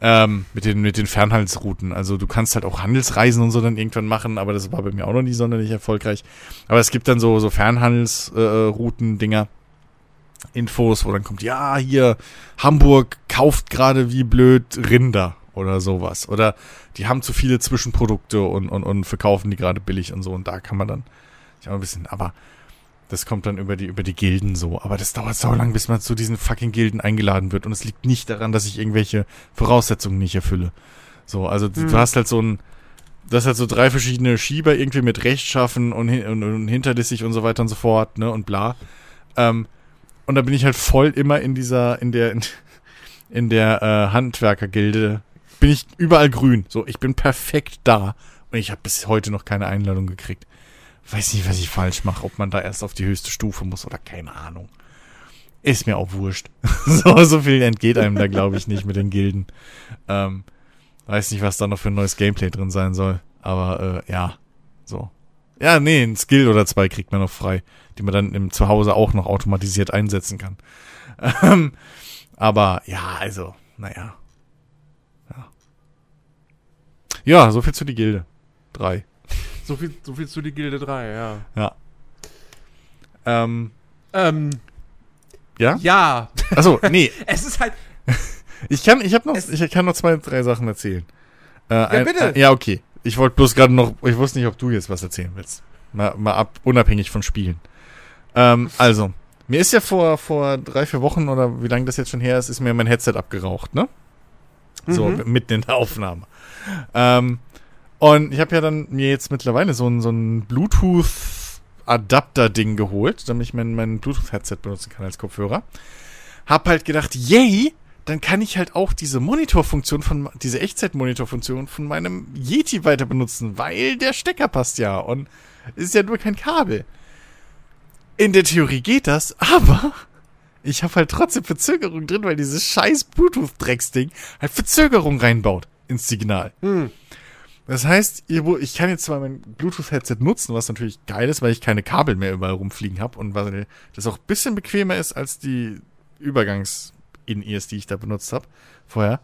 ähm, mit den, mit den Fernhandelsrouten. Also du kannst halt auch Handelsreisen und so dann irgendwann machen, aber das war bei mir auch noch nie sonderlich erfolgreich. Aber es gibt dann so, so Fernhandelsrouten-Dinger. Infos, wo dann kommt, ja, hier, Hamburg kauft gerade wie blöd Rinder oder sowas. Oder die haben zu viele Zwischenprodukte und, und, und verkaufen die gerade billig und so. Und da kann man dann ich auch ein bisschen, aber das kommt dann über die, über die Gilden so. Aber das dauert so lang, bis man zu diesen fucking Gilden eingeladen wird. Und es liegt nicht daran, dass ich irgendwelche Voraussetzungen nicht erfülle. So, also mhm. du hast halt so ein, das hat so drei verschiedene Schieber irgendwie mit Rechtschaffen und, und, und hinterlistig und so weiter und so fort, ne, und bla. Ähm, und da bin ich halt voll immer in dieser, in der, in, in der äh, Handwerkergilde, bin ich überall grün. So, ich bin perfekt da. Und ich habe bis heute noch keine Einladung gekriegt. Weiß nicht, was ich falsch mache, ob man da erst auf die höchste Stufe muss oder keine Ahnung. Ist mir auch wurscht. so, so viel entgeht einem da, glaube ich, nicht mit den Gilden. Ähm, Weiß nicht, was da noch für ein neues Gameplay drin sein soll. Aber äh, ja, so. Ja, nee, ein Skill oder zwei kriegt man noch frei, die man dann im Zuhause auch noch automatisiert einsetzen kann. Ähm, aber ja, also, naja. Ja. Ja, so viel zu die Gilde. Drei. So viel, so viel zu die Gilde 3, ja. Ja. Ähm. Ähm. Ja? Ja. Achso, nee. es ist halt, ich kann, ich noch, ich kann noch zwei, drei Sachen erzählen. Äh, ja, ein, bitte. Ein, ja, okay. Ich wollte bloß gerade noch, ich wusste nicht, ob du jetzt was erzählen willst. Mal, mal ab, unabhängig von Spielen. Ähm, also, mir ist ja vor, vor drei, vier Wochen oder wie lange das jetzt schon her ist, ist mir mein Headset abgeraucht, ne? So, mhm. mitten in der Aufnahme. Ähm, und ich habe ja dann mir jetzt mittlerweile so ein, so ein Bluetooth-Adapter-Ding geholt, damit ich mein, mein Bluetooth-Headset benutzen kann als Kopfhörer. Hab halt gedacht, yay, dann kann ich halt auch diese Monitorfunktion von, diese Echtzeit-Monitorfunktion von meinem Yeti weiter benutzen, weil der Stecker passt ja und ist ja nur kein Kabel. In der Theorie geht das, aber ich habe halt trotzdem Verzögerung drin, weil dieses scheiß Bluetooth-Drecksding halt Verzögerung reinbaut ins Signal. Hm. Das heißt, ich kann jetzt zwar mein Bluetooth-Headset nutzen, was natürlich geil ist, weil ich keine Kabel mehr überall rumfliegen habe und weil das auch ein bisschen bequemer ist als die Übergangs- in-Ears, die ich da benutzt habe vorher.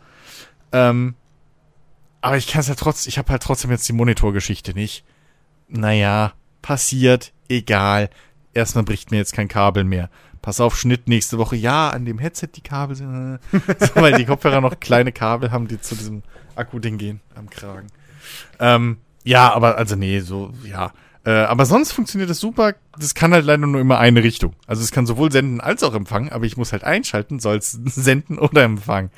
Ähm, aber ich kann es ja trotzdem, ich habe halt trotzdem jetzt die Monitorgeschichte nicht. Naja, passiert, egal. Erstmal bricht mir jetzt kein Kabel mehr. Pass auf, Schnitt nächste Woche. Ja, an dem Headset die Kabel sind. Äh, so, weil die Kopfhörer noch kleine Kabel haben, die zu diesem Akku-Ding gehen am Kragen. Ähm, ja, aber also nee, so, ja. Äh, aber sonst funktioniert das super. Das kann halt leider nur immer eine Richtung. Also es kann sowohl senden als auch empfangen, aber ich muss halt einschalten, soll es senden oder empfangen.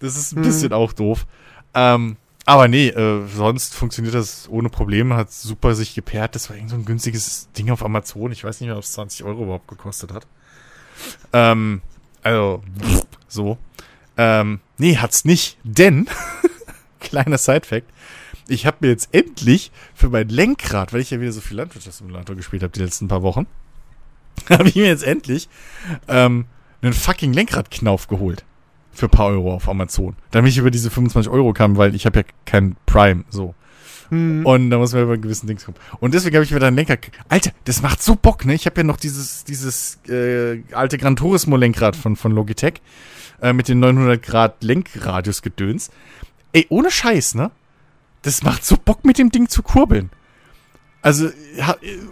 Das ist ein mhm. bisschen auch doof. Ähm, aber nee, äh, sonst funktioniert das ohne Probleme, hat super sich gepaart. Das war irgend so ein günstiges Ding auf Amazon. Ich weiß nicht mehr, ob es 20 Euro überhaupt gekostet hat. Ähm, also, so. Ähm, nee, hat's nicht, denn, kleiner Side-Fact, ich habe mir jetzt endlich für mein Lenkrad, weil ich ja wieder so viel Landwirtschaftssimulator gespielt habe die letzten paar Wochen, habe ich mir jetzt endlich ähm, einen fucking Lenkradknauf geholt. Für ein paar Euro auf Amazon. Damit ich über diese 25 Euro kam, weil ich habe ja kein Prime, so. Hm. Und da muss man über einen gewissen Dings kommen. Und deswegen habe ich wieder einen Lenker. Alter, das macht so Bock, ne? Ich habe ja noch dieses, dieses äh, alte Gran Turismo Lenkrad von, von Logitech äh, mit den 900 Grad Lenkradius gedöns. Ey, ohne Scheiß, ne? Das macht so Bock, mit dem Ding zu kurbeln. Also,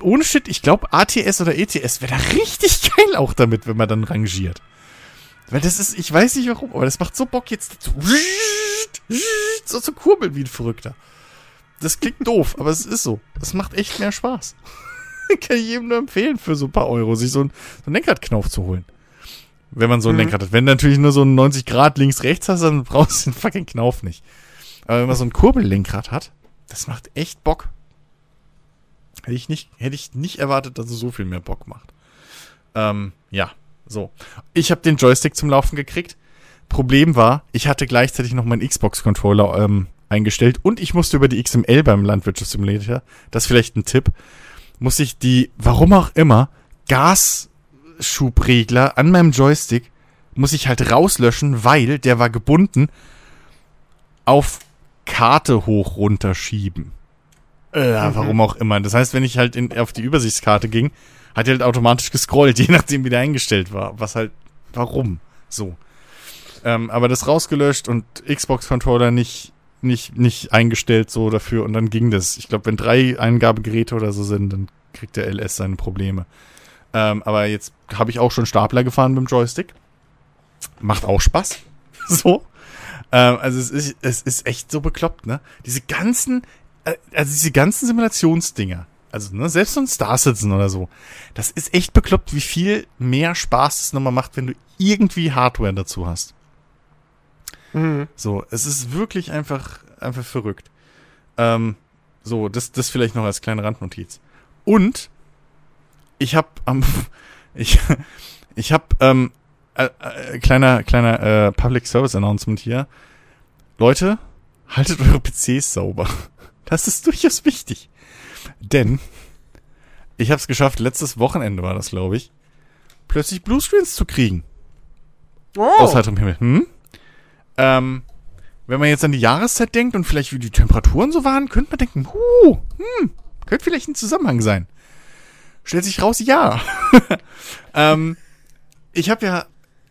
ohne Shit, ich glaube, ATS oder ETS wäre da richtig geil auch damit, wenn man dann rangiert. Weil das ist, ich weiß nicht warum, aber das macht so Bock jetzt zu, so zu kurbeln wie ein Verrückter. Das klingt doof, aber es ist so. Das macht echt mehr Spaß. Kann ich jedem nur empfehlen, für so ein paar Euro sich so einen, so einen Lenkradknauf zu holen. Wenn man so ein mhm. Lenkrad hat. Wenn du natürlich nur so einen 90 Grad links-rechts hast, dann brauchst du den fucking Knauf nicht. Aber wenn man so ein Kurbellenkrad hat, das macht echt Bock. Hätte ich nicht, hätte ich nicht erwartet, dass es so viel mehr Bock macht. Ähm, ja, so. Ich habe den Joystick zum Laufen gekriegt. Problem war, ich hatte gleichzeitig noch meinen Xbox-Controller ähm, eingestellt und ich musste über die XML beim Landwirtschaftssimulator, das ist vielleicht ein Tipp, musste ich die, warum auch immer, Gasschubregler an meinem Joystick, muss ich halt rauslöschen, weil der war gebunden auf Karte hoch runter schieben. Äh, mhm. Warum auch immer. Das heißt, wenn ich halt in, auf die Übersichtskarte ging, hat er halt automatisch gescrollt, je nachdem wie der eingestellt war. Was halt, warum? So. Ähm, aber das rausgelöscht und Xbox-Controller nicht, nicht, nicht eingestellt so dafür und dann ging das. Ich glaube, wenn drei Eingabegeräte oder so sind, dann kriegt der LS seine Probleme. Ähm, aber jetzt habe ich auch schon Stapler gefahren mit dem Joystick. Macht auch Spaß. so. Ähm, also es ist, es ist echt so bekloppt, ne? Diese ganzen, äh, also diese ganzen Simulationsdinger, also ne, selbst so ein Star Citizen oder so, das ist echt bekloppt, wie viel mehr Spaß es nochmal macht, wenn du irgendwie Hardware dazu hast. Mhm. So, es ist wirklich einfach, einfach verrückt. Ähm, so, das, das vielleicht noch als kleine Randnotiz. Und ich habe am, ich, ich habe ähm, äh, äh, kleiner kleiner äh, Public Service Announcement hier. Leute, haltet eure PCs sauber. Das ist durchaus wichtig, denn ich habe es geschafft. Letztes Wochenende war das, glaube ich, plötzlich Bluescreens zu kriegen. Oh. Aus heiterem Himmel. Hm? Ähm, wenn man jetzt an die Jahreszeit denkt und vielleicht wie die Temperaturen so waren, könnte man denken, huh, hm, könnte vielleicht ein Zusammenhang sein. Stellt sich raus, ja. ähm, ich habe ja,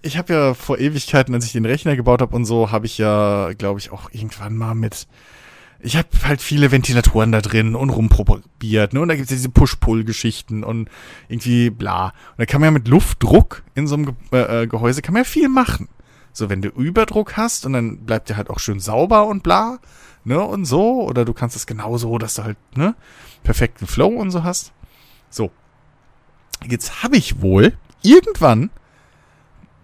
ich habe ja vor Ewigkeiten, als ich den Rechner gebaut habe und so, habe ich ja, glaube ich, auch irgendwann mal mit. Ich habe halt viele Ventilatoren da drin und rumprobiert, ne? Und da gibt's ja diese Push-Pull-Geschichten und irgendwie bla. Und da kann man ja mit Luftdruck in so einem Ge äh, Gehäuse kann man ja viel machen. So, wenn du Überdruck hast und dann bleibt der halt auch schön sauber und bla, ne, und so. Oder du kannst es genauso, dass du halt, ne, perfekten Flow und so hast. So. Jetzt habe ich wohl irgendwann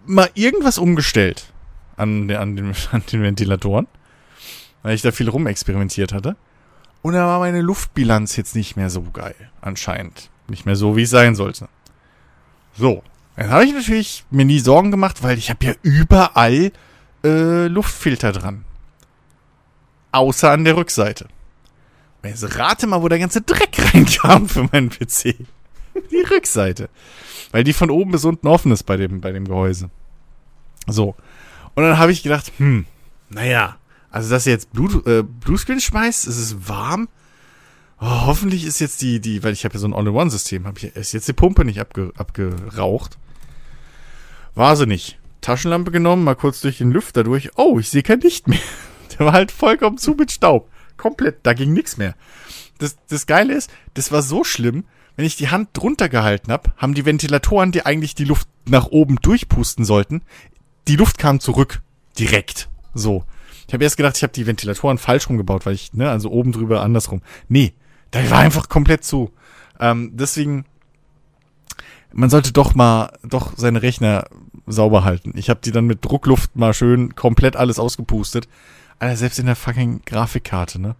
mal irgendwas umgestellt an, der, an, den, an den Ventilatoren, weil ich da viel rumexperimentiert hatte. Und da war meine Luftbilanz jetzt nicht mehr so geil, anscheinend. Nicht mehr so, wie es sein sollte. So, dann habe ich natürlich mir nie Sorgen gemacht, weil ich habe ja überall äh, Luftfilter dran. Außer an der Rückseite. Jetzt rate mal, wo der ganze Dreck reinkam für meinen PC. Die Rückseite. Weil die von oben bis unten offen ist bei dem, bei dem Gehäuse. So. Und dann habe ich gedacht, hm, naja, also dass ihr jetzt Blut, äh, Bluescreen schmeißt, es ist warm. Oh, hoffentlich ist jetzt die, die, weil ich habe ja so ein All-in-One-System, habe ich ist jetzt die Pumpe nicht abge, abgeraucht. War sie nicht. Taschenlampe genommen, mal kurz durch den Lüfter durch. Oh, ich sehe kein Licht mehr. Der war halt vollkommen zu mit Staub. Komplett, da ging nichts mehr. Das, das Geile ist, das war so schlimm, wenn ich die Hand drunter gehalten habe, haben die Ventilatoren, die eigentlich die Luft nach oben durchpusten sollten, die Luft kam zurück. Direkt. So. Ich habe erst gedacht, ich habe die Ventilatoren falsch rumgebaut, weil ich, ne, also oben drüber andersrum. Nee, da war einfach komplett zu. Ähm, deswegen, man sollte doch mal, doch seine Rechner sauber halten. Ich habe die dann mit Druckluft mal schön komplett alles ausgepustet. Alter, selbst in der fucking Grafikkarte, ne?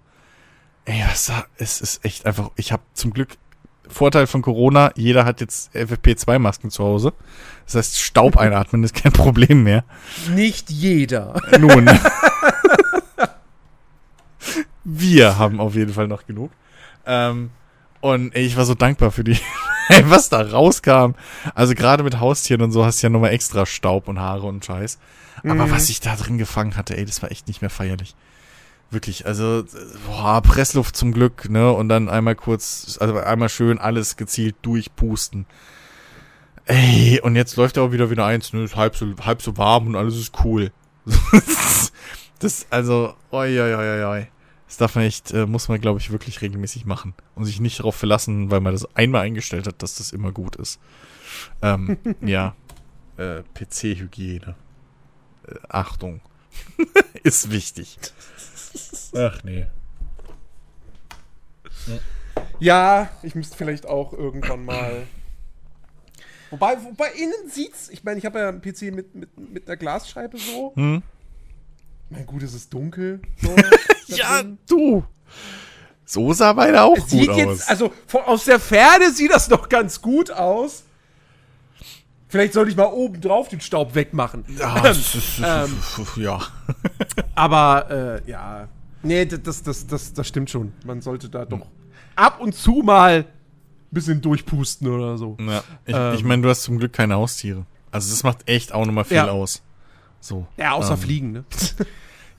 Ey, was da, es ist echt einfach, ich habe zum Glück Vorteil von Corona, jeder hat jetzt FFP2-Masken zu Hause. Das heißt, Staub einatmen ist kein Problem mehr. Nicht jeder. Nun. Wir haben auf jeden Fall noch genug. Ähm, und ey, ich war so dankbar für die, was da rauskam. Also gerade mit Haustieren und so hast du ja nochmal extra Staub und Haare und Scheiß. Aber Mhm. was ich da drin gefangen hatte, ey, das war echt nicht mehr feierlich. Wirklich, also, boah, Pressluft zum Glück, ne, und dann einmal kurz, also einmal schön alles gezielt durchpusten. Ey, und jetzt läuft er auch wieder wieder eins, ne, ist halb so, halb so warm und alles ist cool. das, also, oi, oi, oi, oi. Das darf man echt, äh, muss man, glaube ich, wirklich regelmäßig machen. Und sich nicht darauf verlassen, weil man das einmal eingestellt hat, dass das immer gut ist. Ähm, ja. Äh, PC-Hygiene. Äh, Achtung. ist wichtig. Ach nee. Ja, ich müsste vielleicht auch irgendwann mal. Wobei, wobei innen sieht's. Ich meine, ich habe ja einen PC mit, mit, mit einer Glasscheibe so. Hm? Mein gut, es ist dunkel. So, Ja, drin. du. So sah beide auch Es gut sieht aus. jetzt, also von, aus der Ferne sieht das noch ganz gut aus. Vielleicht sollte ich mal oben drauf den Staub wegmachen. ja, ist, ähm, ja. Aber äh, ja, nee, das, das, das, das, stimmt schon. Man sollte da doch ab und zu mal ein bisschen durchpusten oder so. ja. Ich, Ähm. ich meine, du hast zum Glück keine Haustiere. Also das macht echt auch nochmal viel Ja. aus. So. Ja, außer Ähm, Fliegen, ne?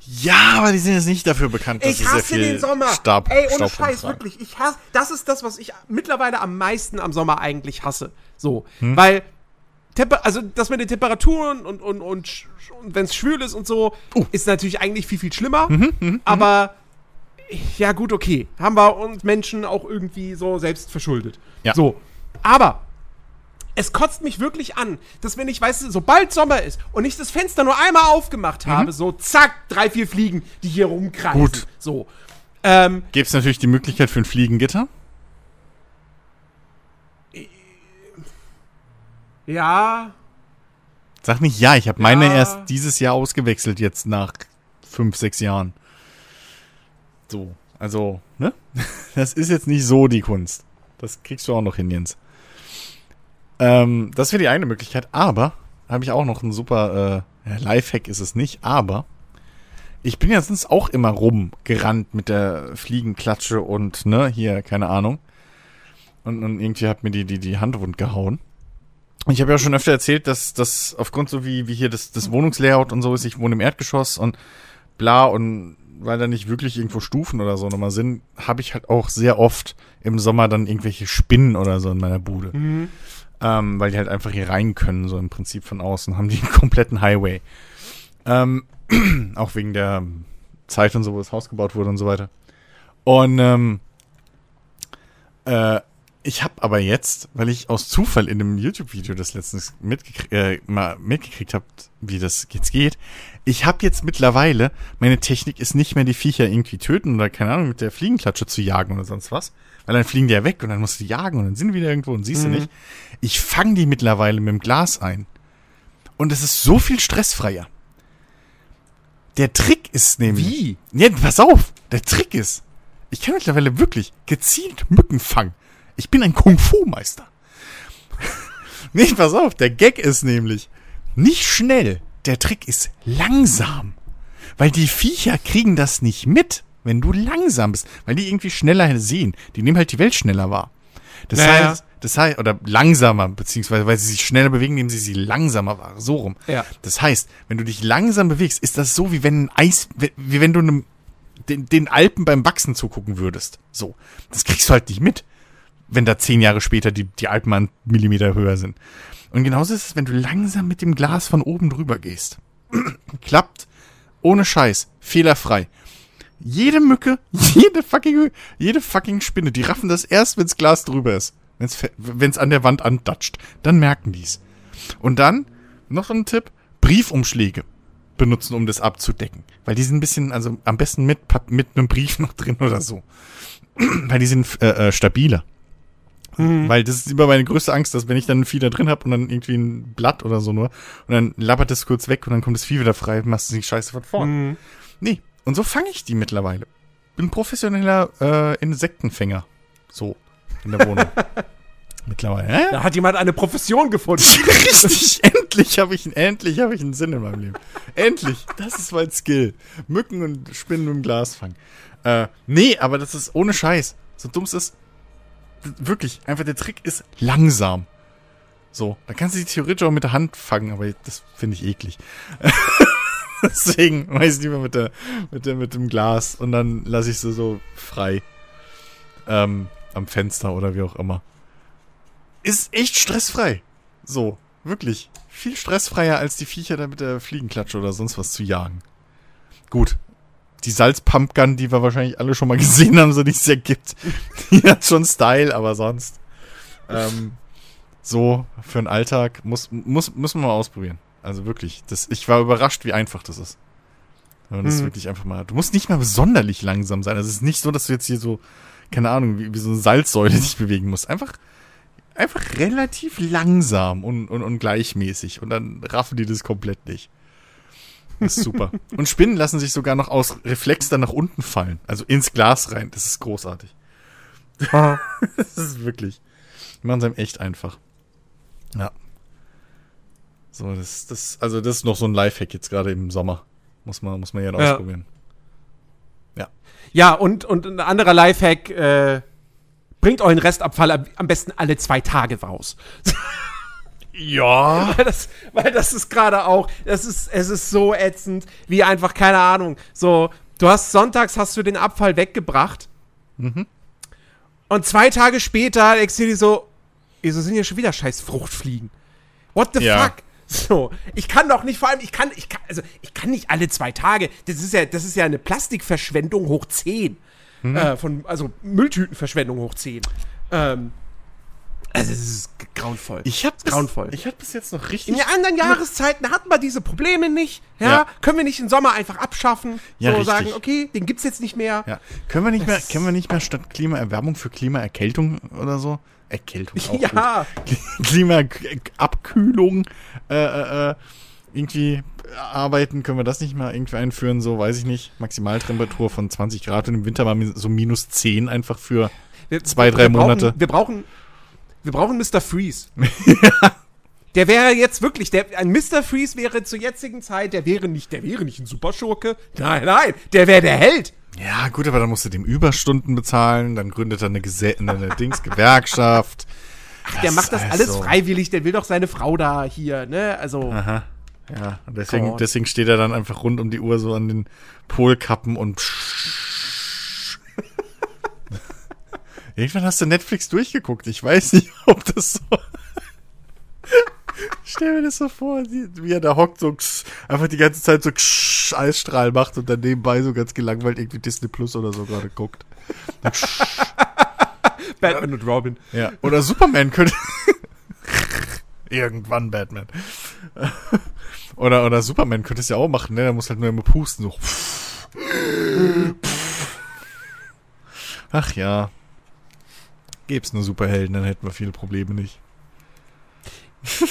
Ja, aber die sind jetzt nicht dafür bekannt, dass Ich sie sehr hasse viel den Sommer. Stab, Ey, ohne Staub Scheiß, wirklich. Ich hasse, das ist das, was ich mittlerweile am meisten am Sommer eigentlich hasse. So, Hm? weil Temper also das mit den Temperaturen und und und, und wenn es schwül ist und so, Uh. Mhm, ist natürlich eigentlich viel viel schlimmer. aber ja gut, okay, haben wir uns Menschen auch irgendwie so selbst verschuldet. Ja. So, aber es kotzt mich wirklich an, dass wenn ich, weißt du, sobald Sommer ist und ich das Fenster nur einmal aufgemacht habe, so zack, drei, vier Fliegen, die hier rumkreisen. Gut. So. Ähm, Gäbe es natürlich die Möglichkeit für ein Fliegengitter? Ja, Sag nicht ja, ich habe meine Ja. erst dieses Jahr ausgewechselt, jetzt nach fünf, sechs Jahren. So, also, ne? Das ist jetzt nicht so die Kunst. Das kriegst du auch noch hin, Jens. Ähm, das wäre die eine Möglichkeit, aber habe ich auch noch einen super äh, Lifehack ist es nicht, aber ich bin ja sonst auch immer rumgerannt mit der Fliegenklatsche und, ne, hier, keine Ahnung. Und, und irgendwie hat mir die, die, die Hand wund gehauen. Ich habe ja schon öfter erzählt, dass das aufgrund so wie, wie hier das, das Wohnungslayout und so ist, ich wohne im Erdgeschoss und bla und weil da nicht wirklich irgendwo Stufen oder so nochmal sind, habe ich halt auch sehr oft im Sommer dann irgendwelche Spinnen oder so in meiner Bude. Ähm, weil die halt einfach hier rein können, so im Prinzip von außen, haben die einen kompletten Highway. Ähm, auch wegen der Zeit und so, wo das Haus gebaut wurde und so weiter. Und ähm, äh, ich habe aber jetzt, weil ich aus Zufall in einem YouTube-Video das letztens mitgekriegt, äh, mal mitgekriegt habe, wie das jetzt geht, ich habe jetzt mittlerweile, meine Technik ist nicht mehr die Viecher irgendwie töten oder keine Ahnung, mit der Fliegenklatsche zu jagen oder sonst was. Weil dann fliegen die ja weg und dann musst du die jagen und dann sind die wieder irgendwo und siehst du nicht. Ich fange die mittlerweile mit dem Glas ein. Und es ist so viel stressfreier. Der Trick ist nämlich. Wie? Ja, pass auf. Der Trick ist, ich kann mittlerweile wirklich gezielt Mücken fangen. Ich bin ein Kung-Fu-Meister. nee, pass auf. Der Gag ist nämlich nicht schnell. Der Trick ist langsam. Weil die Viecher kriegen das nicht mit, wenn du langsam bist. Weil die irgendwie schneller sehen. Die nehmen halt die Welt schneller wahr. Das Naja. heißt, das heißt, oder langsamer, beziehungsweise weil sie sich schneller bewegen, nehmen sie sie langsamer wahr. So rum. Ja. Das heißt, wenn du dich langsam bewegst, ist das so, wie wenn ein Eis, wie wenn du einem, den, den Alpen beim Wachsen zugucken würdest. So. Das kriegst du halt nicht mit, wenn da zehn Jahre später die, die Alpen mal einen Millimeter höher sind. Und genauso ist es, wenn du langsam mit dem Glas von oben drüber gehst. Klappt. Ohne Scheiß. Fehlerfrei. Jede Mücke, jede fucking, jede fucking Spinne, die raffen das erst, wenns Glas drüber ist. Wenn's, wenn's an der Wand andatscht. Dann merken die's. Und dann, noch ein Tipp, Briefumschläge benutzen, um das abzudecken. Weil die sind ein bisschen, also am besten mit, mit einem Brief noch drin oder so. Weil die sind äh, äh, stabiler. Weil das ist immer meine größte Angst, dass wenn ich dann ein Vieh da drin habe und dann irgendwie ein Blatt oder so nur und dann lappert es kurz weg und dann kommt das Vieh wieder frei, machst du die Scheiße von vorn. Nee, und so fange ich die mittlerweile. Bin professioneller äh, Insektenfänger. So, in der Wohnung. mittlerweile. Ja. Da hat jemand eine Profession gefunden. Richtig, endlich habe ich, endlich habe ich einen Sinn in meinem Leben. Endlich, das ist mein Skill. Mücken und Spinnen im Glas fangen. Äh, nee, aber das ist ohne Scheiß. So dumm es ist, wirklich, einfach der Trick ist langsam. So, da kannst du die theoretisch auch mit der Hand fangen, aber das finde ich eklig. Deswegen weiß ich lieber mit der, mit der, mit dem Glas und dann lasse ich sie so frei. Ähm, am Fenster oder wie auch immer. Ist echt stressfrei. So, wirklich. Viel stressfreier als die Viecher da mit der Fliegenklatsche oder sonst was zu jagen. Gut. Die Salzpumpgun, die wir wahrscheinlich alle schon mal gesehen haben, so es ja gibt, die hat schon Style, aber sonst. Ähm, so, für den Alltag muss, muss, muss man mal ausprobieren. Also wirklich. Das, ich war überrascht, wie einfach das ist. Wenn man das Mhm. wirklich einfach mal. Du musst nicht mal sonderlich langsam sein. Also es ist nicht so, dass du jetzt hier so, keine Ahnung, wie, wie so eine Salzsäule dich bewegen musst. Einfach einfach relativ langsam und, und, und gleichmäßig. Und dann raffen die das komplett nicht. Das ist super. und Spinnen lassen sich sogar noch aus Reflex dann nach unten fallen. Also ins Glas rein. Das ist großartig. das ist wirklich. Die machen es einem echt einfach. Ja. So, das, das, also das ist noch so ein Lifehack jetzt gerade im Sommer. Muss man, muss man ja noch Ja. ausprobieren. Ja, und, und ein anderer Lifehack, äh, bringt euren Restabfall am besten alle zwei Tage raus. Ja. Weil das, weil das ist gerade auch, das ist, es ist so ätzend, wie einfach, keine Ahnung, so, du hast sonntags hast du den Abfall weggebracht und zwei Tage später denkst du dir so, wieso sind hier schon wieder scheiß Fruchtfliegen? What the Ja. fuck? So, ich kann doch nicht, vor allem, ich kann, ich kann, also, ich kann nicht alle zwei Tage, das ist ja, das ist ja eine Plastikverschwendung hoch 10. Äh, von, also Mülltütenverschwendung hoch 10. Ähm, also, es ist grauenvoll. Ich hab bis, grauenvoll. Ich hab bis jetzt noch In richtig. den anderen Jahreszeiten hatten wir diese Probleme nicht. Ja? Ja. Können wir nicht im Sommer einfach abschaffen? Ja, so richtig. sagen, okay, den gibt's jetzt nicht mehr. Ja. Können wir nicht mehr, Das- können wir nicht mehr statt Klimaerwärmung für Klimaerkältung oder so? Erkältung auch Ja. Klimaabkühlung äh, äh, äh, irgendwie arbeiten, können wir das nicht mal irgendwie einführen, so weiß ich nicht. Maximaltemperatur von 20 Grad und im Winter mal so minus 10 einfach für Wir, Zwei, drei wir brauchen, Monate. Wir brauchen, wir brauchen Mr. Freeze. Der wäre jetzt wirklich, der, ein Mr. Freeze wäre zur jetzigen Zeit, der wäre nicht, der wäre nicht ein Superschurke. Nein, nein, der wäre der Held. Ja, gut, aber dann musst du dem Überstunden bezahlen, dann gründet er eine, Gese eine, eine Dings Gewerkschaft. Der macht das alles so. freiwillig, der will doch seine Frau da hier, ne? Also, Aha. Ja, und deswegen, deswegen steht er dann einfach rund um die Uhr so an den Polkappen und Irgendwann hast du Netflix durchgeguckt. Ich weiß nicht, ob das so. Ich stell mir das so vor, wie wie er da hockt, so ksch, einfach die ganze Zeit so ksch, Eisstrahl macht und dann nebenbei so ganz gelangweilt irgendwie Disney Plus oder so gerade guckt. Batman und Robin. Ja. Oder Superman könnte. Irgendwann Batman. Oder, oder Superman könnte es ja auch machen, ne? Der muss halt nur immer pusten, so. Ach ja. Gäb's nur Superhelden, dann hätten wir viele Probleme nicht.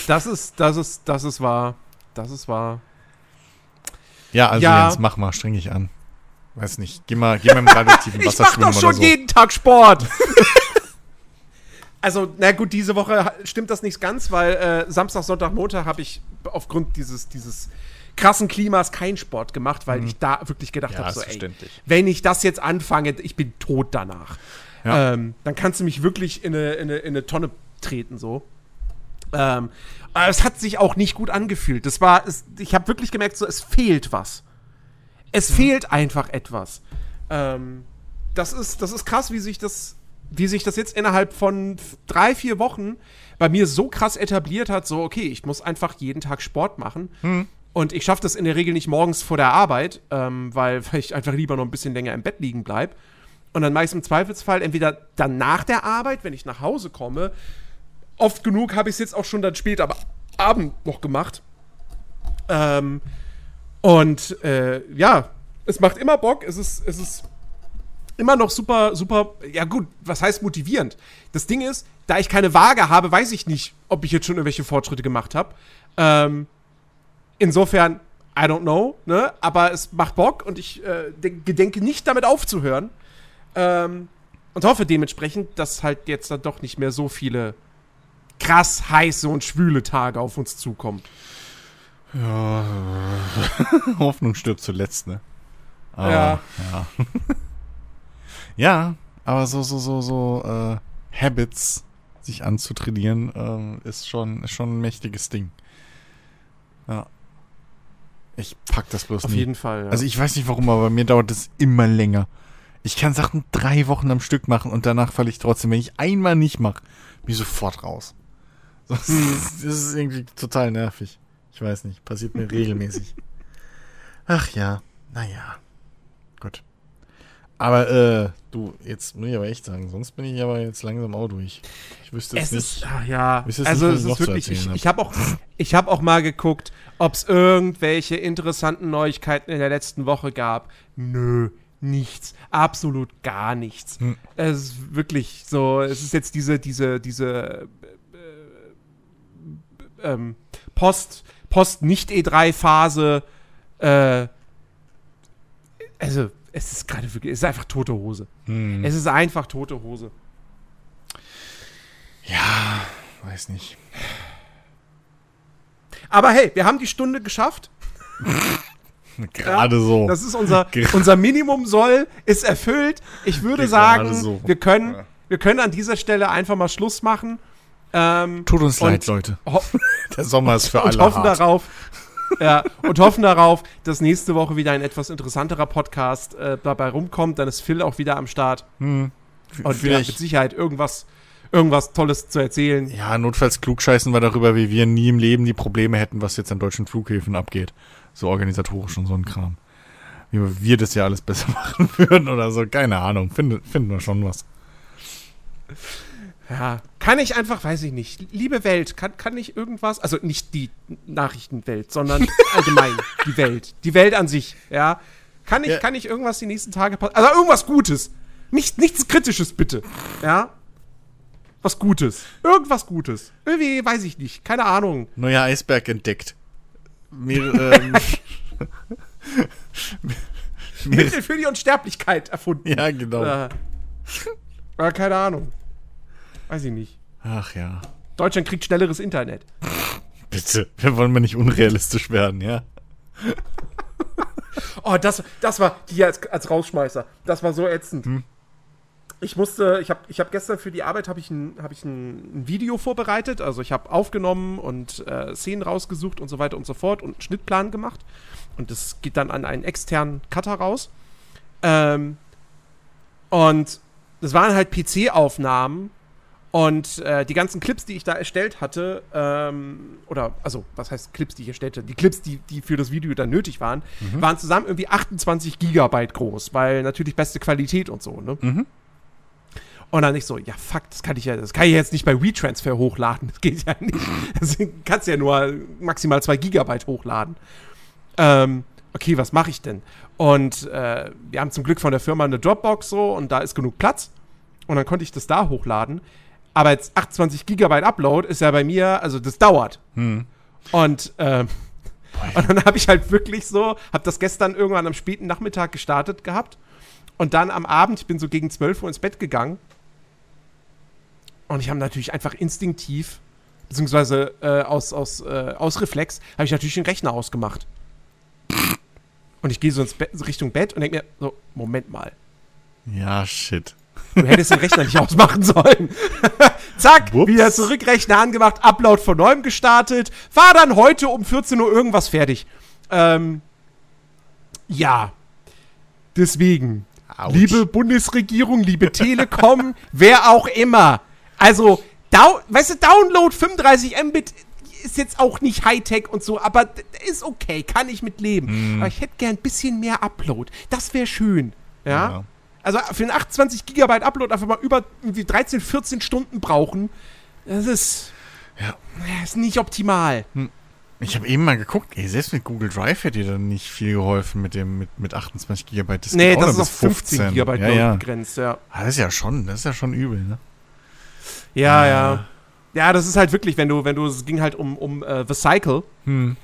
Das ist, das ist, das ist wahr. Das ist wahr. Ja, also Ja. Jens, mach mal, streng dich an. Weiß nicht. Geh mal, geh mal im radioaktiven Ich Wasser mach schwimmen doch oder schon so. jeden Tag Sport. also, na gut, diese Woche stimmt das nicht ganz, weil äh, Samstag, Sonntag, Montag habe ich aufgrund dieses, dieses krassen Klimas keinen Sport gemacht, weil ich da wirklich gedacht Mhm. Ja, habe, so, ey, wenn ich das jetzt anfange, ich bin tot danach. Ja. Ähm, dann kannst du mich wirklich in eine, in eine, in eine Tonne treten, so. Ähm, aber es hat sich auch nicht gut angefühlt. Das war, es, ich habe wirklich gemerkt, so, es fehlt was. Es fehlt einfach etwas. Ähm, das ist, das ist krass, wie sich das, wie sich das jetzt innerhalb von drei, vier Wochen bei mir so krass etabliert hat, so, okay, ich muss einfach jeden Tag Sport machen. Und ich schaffe das in der Regel nicht morgens vor der Arbeit, ähm, weil, weil ich einfach lieber noch ein bisschen länger im Bett liegen bleibe. Und dann meist im Zweifelsfall entweder dann nach der Arbeit, wenn ich nach Hause komme. Oft genug habe ich es jetzt auch schon dann später am Abend noch gemacht. Ähm, und äh, ja, es macht immer Bock. Es ist, es ist immer noch super, super. Ja, gut, was heißt motivierend? Das Ding ist, da ich keine Waage habe, weiß ich nicht, ob ich jetzt schon irgendwelche Fortschritte gemacht habe. Ähm, insofern, I don't know, ne? Aber es macht Bock und ich äh, de- gedenke nicht damit aufzuhören. Ähm, und hoffe dementsprechend, dass halt jetzt dann doch nicht mehr so viele krass heiße und schwüle Tage auf uns zukommen. Ja. Hoffnung stirbt zuletzt, ne? Aber, Ja. Ja. ja, aber so, so, so, so, äh, Habits sich anzutrainieren, ähm, ist schon, ist schon ein mächtiges Ding. Ja. Ich pack das bloß Auf nie. jeden Fall. Ja. Also ich weiß nicht warum, aber bei mir dauert das immer länger. Ich kann Sachen drei Wochen am Stück machen und danach falle ich trotzdem, wenn ich einmal nicht mache, bin ich sofort raus. Das, ist, das ist irgendwie total nervig. Ich weiß nicht, passiert mir regelmäßig. Ach ja, naja. Gut. Aber äh, du, jetzt muss ich aber echt sagen, sonst bin ich aber jetzt langsam auch durch. Ich wüsste es jetzt ist, nicht. ach ja, Wisst ihr also nicht, es ist wirklich, ich, ich habe auch, ich habe auch mal geguckt, ob es irgendwelche interessanten Neuigkeiten in der letzten Woche gab. Nö, nichts, absolut gar nichts. Hm. Es ist wirklich so, es ist jetzt diese, diese, diese äh, äh, ähm, Post, Post-Nicht-E3-Phase, äh, also es ist gerade wirklich, es ist einfach tote Hose. Hm, Es ist einfach tote Hose. ja, weiß nicht. Aber hey, wir haben die Stunde geschafft. Gerade so. Das ist unser, unser Minimum soll, ist erfüllt. Ich würde Gerade sagen, so. wir, können, Ja. wir können an dieser Stelle einfach mal Schluss machen. Ähm, Tut uns und leid, Leute. Der Sommer ist für und alle hoffen hart. darauf, ja, und hoffen darauf, dass nächste Woche wieder ein etwas interessanterer Podcast äh, dabei rumkommt. Dann ist Phil auch wieder am Start. Hm. Und ja, mit Vielleicht, Sicherheit irgendwas, irgendwas Tolles zu erzählen. ja, notfalls klugscheißen wir darüber, wie wir nie im Leben die Probleme hätten, was jetzt an deutschen Flughäfen abgeht. So organisatorisch und so ein Kram. Wie wir das ja alles besser machen würden oder so. Keine Ahnung. Finden, finden wir schon was. Ja, kann ich einfach, weiß ich nicht, liebe Welt, kann, kann ich irgendwas, also nicht die Nachrichtenwelt, sondern allgemein die Welt, die Welt an sich, ja. Kann ich, Ja. kann ich irgendwas die nächsten Tage passieren? Also irgendwas Gutes. Nicht, nichts Kritisches, bitte. Ja. Was Gutes. Irgendwas Gutes. Irgendwie, weiß ich nicht. Keine Ahnung. Neuer Eisberg entdeckt. Mir, ähm, Mittel für die Unsterblichkeit erfunden. ja, genau. Äh, äh, keine Ahnung. Weiß ich nicht. Ach ja. Deutschland kriegt schnelleres Internet. Bitte, wir wollen mal nicht unrealistisch werden, ja? Oh, das, das war hier als, als Rausschmeißer. Das war so ätzend. Ich musste, ich habe ich hab gestern für die Arbeit habe ich, ein, hab ich ein, Video vorbereitet. Also ich habe aufgenommen und äh, Szenen rausgesucht und so weiter und so fort und einen Schnittplan gemacht. Und das geht dann an einen externen Cutter raus. Ähm, und das waren halt PC-Aufnahmen und äh, die ganzen Clips, die ich da erstellt hatte, ähm, oder, also, was heißt Clips, die ich erstellte? Die Clips, die, die für das Video dann nötig waren, waren zusammen irgendwie 28 Gigabyte groß, weil natürlich beste Qualität und so, ne? Und dann nicht so, ja, fuck, das kann ich ja, das kann ich jetzt nicht bei WeTransfer hochladen. Das geht ja nicht. Das kannst ja nur maximal 2 Gigabyte hochladen. Ähm, okay, was mache ich denn? Und äh, wir haben zum Glück von der Firma eine Dropbox so und da ist genug Platz. Und dann konnte ich das da hochladen. Aber jetzt 28 Gigabyte Upload ist ja bei mir, also das dauert. Und, ähm, und dann habe ich halt wirklich so, habe das gestern irgendwann am späten Nachmittag gestartet gehabt. Und dann am Abend, ich bin so gegen 12 Uhr ins Bett gegangen. Und ich habe natürlich einfach instinktiv, beziehungsweise äh, aus, aus, äh, aus Reflex, habe ich natürlich den Rechner ausgemacht. Und ich gehe so ins so Richtung Bett und denke mir, so, Moment mal. Ja, shit. Du hättest den Rechner nicht ausmachen sollen. Zack, Whoops. wieder zurück, Rechner angemacht, Upload von neuem gestartet. War dann heute um 14 Uhr irgendwas fertig. Ähm, ja. Deswegen, Autsch. liebe Bundesregierung, liebe Telekom, wer auch immer. Also, dau weißt du, Download 35 Mbit ist jetzt auch nicht Hightech und so, aber ist okay, kann ich mit leben. Aber ich hätte gern ein bisschen mehr Upload. Das wäre schön. Ja? Ja. Also für einen 28 Gigabyte Upload einfach mal über irgendwie 13, 14 Stunden brauchen, das ist, Ja. das ist nicht optimal. Ich habe eben mal geguckt, ey, selbst mit Google Drive hätte dir dann nicht viel geholfen mit dem mit, mit 28 Gigabyte. Das nee, das ist auf 15 Gigabyte ja, ja. begrenzt, ja. Ah, Das ist ja schon, das ist ja schon übel, ne? Ja, Ah. ja. Ja, das ist halt wirklich, wenn du, wenn du, es ging halt um, um äh, The Cycle Hm.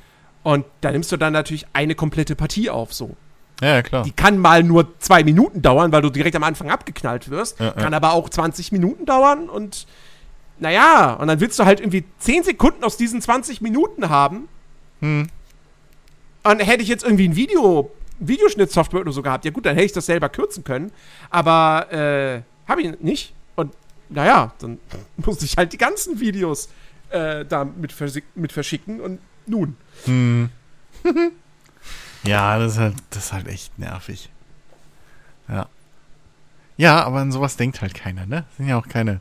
und da nimmst du dann natürlich eine komplette Partie auf, so. Ja, ja, klar. Die kann mal nur zwei Minuten dauern, weil du direkt am Anfang abgeknallt wirst. Ja, ja. kann aber auch 20 Minuten dauern und naja, und dann willst du halt irgendwie 10 Sekunden aus diesen 20 Minuten haben. Hm. Und hätte ich jetzt irgendwie ein Video, Videoschnittsoftware oder so gehabt, ja gut, dann hätte ich das selber kürzen können. Aber äh, habe ich nicht. Naja, dann musste ich halt die ganzen Videos äh, da mit, mit verschicken und nun. Hm. ja, das ist halt, das ist halt echt nervig. Ja. Ja, aber an sowas denkt halt keiner, ne? Sind ja auch keine,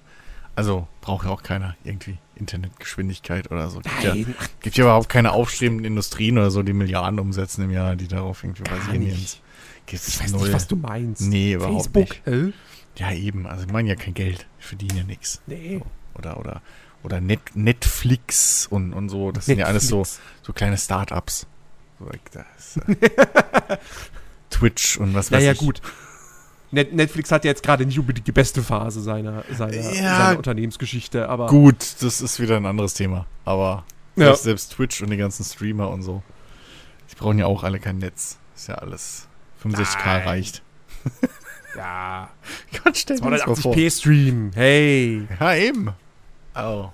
also braucht ja auch keiner irgendwie Internetgeschwindigkeit oder so. Gibt ja, Nein, gibt ja überhaupt keine aufstrebenden Industrien oder so, die Milliarden umsetzen im Jahr, die darauf irgendwie basieren. nicht. Ich weiß null. nicht, was du meinst. Nee, überhaupt Facebook, äh? Ja, eben. Also, ich meine ja kein Geld. Ich verdiene ja nichts. Nee. Oder, oder, oder Net Netflix und, und so. Das sind ja alles so, Netflix. so kleine Start-ups. So, like das, äh, Twitch und was Ja, weiß ja, ich. gut. Net Netflix hat ja jetzt gerade nicht unbedingt die beste Phase seiner, seiner, Ja. seiner Unternehmensgeschichte, aber. Gut, das ist wieder ein anderes Thema. Aber Ja. selbst, selbst Twitch und die ganzen Streamer und so, die brauchen ja auch alle kein Netz. Ist ja alles 65k Nein. reicht. Ja. Gott, stell dir das mal vor. 280p Stream. Hey. Ja, eben. Oh.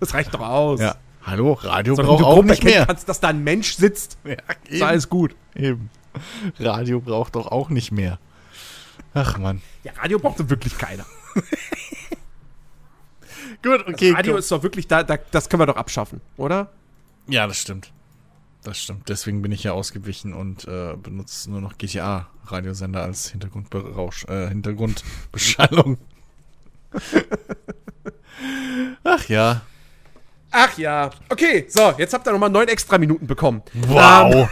Das reicht doch aus. Ja. Hallo, Radio braucht du auch nicht erkennen mehr. kannst, dass da ein Mensch sitzt, Ja, ist alles gut. Eben. Radio braucht doch auch nicht mehr. Ach man. Ja, Radio braucht doch wirklich keiner. Gut, okay. Radio komm. ist doch wirklich, da, da, das können wir doch abschaffen, oder? ja, das stimmt. Das stimmt. Deswegen bin ich ja ausgewichen und äh, benutze nur noch GTA-Radiosender als Hintergrundberausch, äh, Hintergrundbeschallung. Ach ja. Ach ja. Okay, so, jetzt habt ihr nochmal neun extra Minuten bekommen. Wow.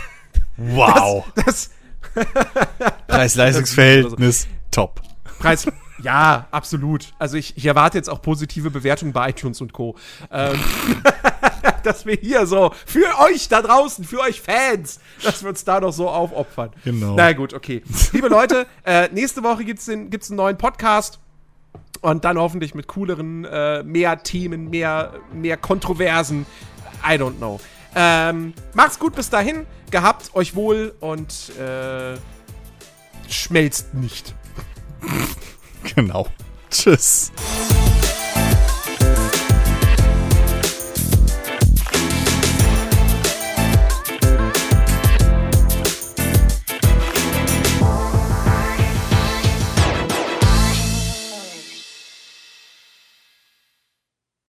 wow. Das Preis-Leistungsverhältnis top. Preis, Ja, absolut. Also ich, ich erwarte jetzt auch positive Bewertungen bei iTunes und Co. Ähm, dass wir hier so für euch da draußen, für euch Fans, dass wir uns da noch so aufopfern. Genau. Na gut, okay. Liebe Leute, äh, nächste Woche gibt's den, gibt's einen neuen Podcast. Und dann hoffentlich mit cooleren, äh, mehr Themen, mehr, mehr Kontroversen. I don't know. Ähm, macht's gut bis dahin. Gehabt euch wohl und äh, schmelzt nicht. Genau. Tschüss.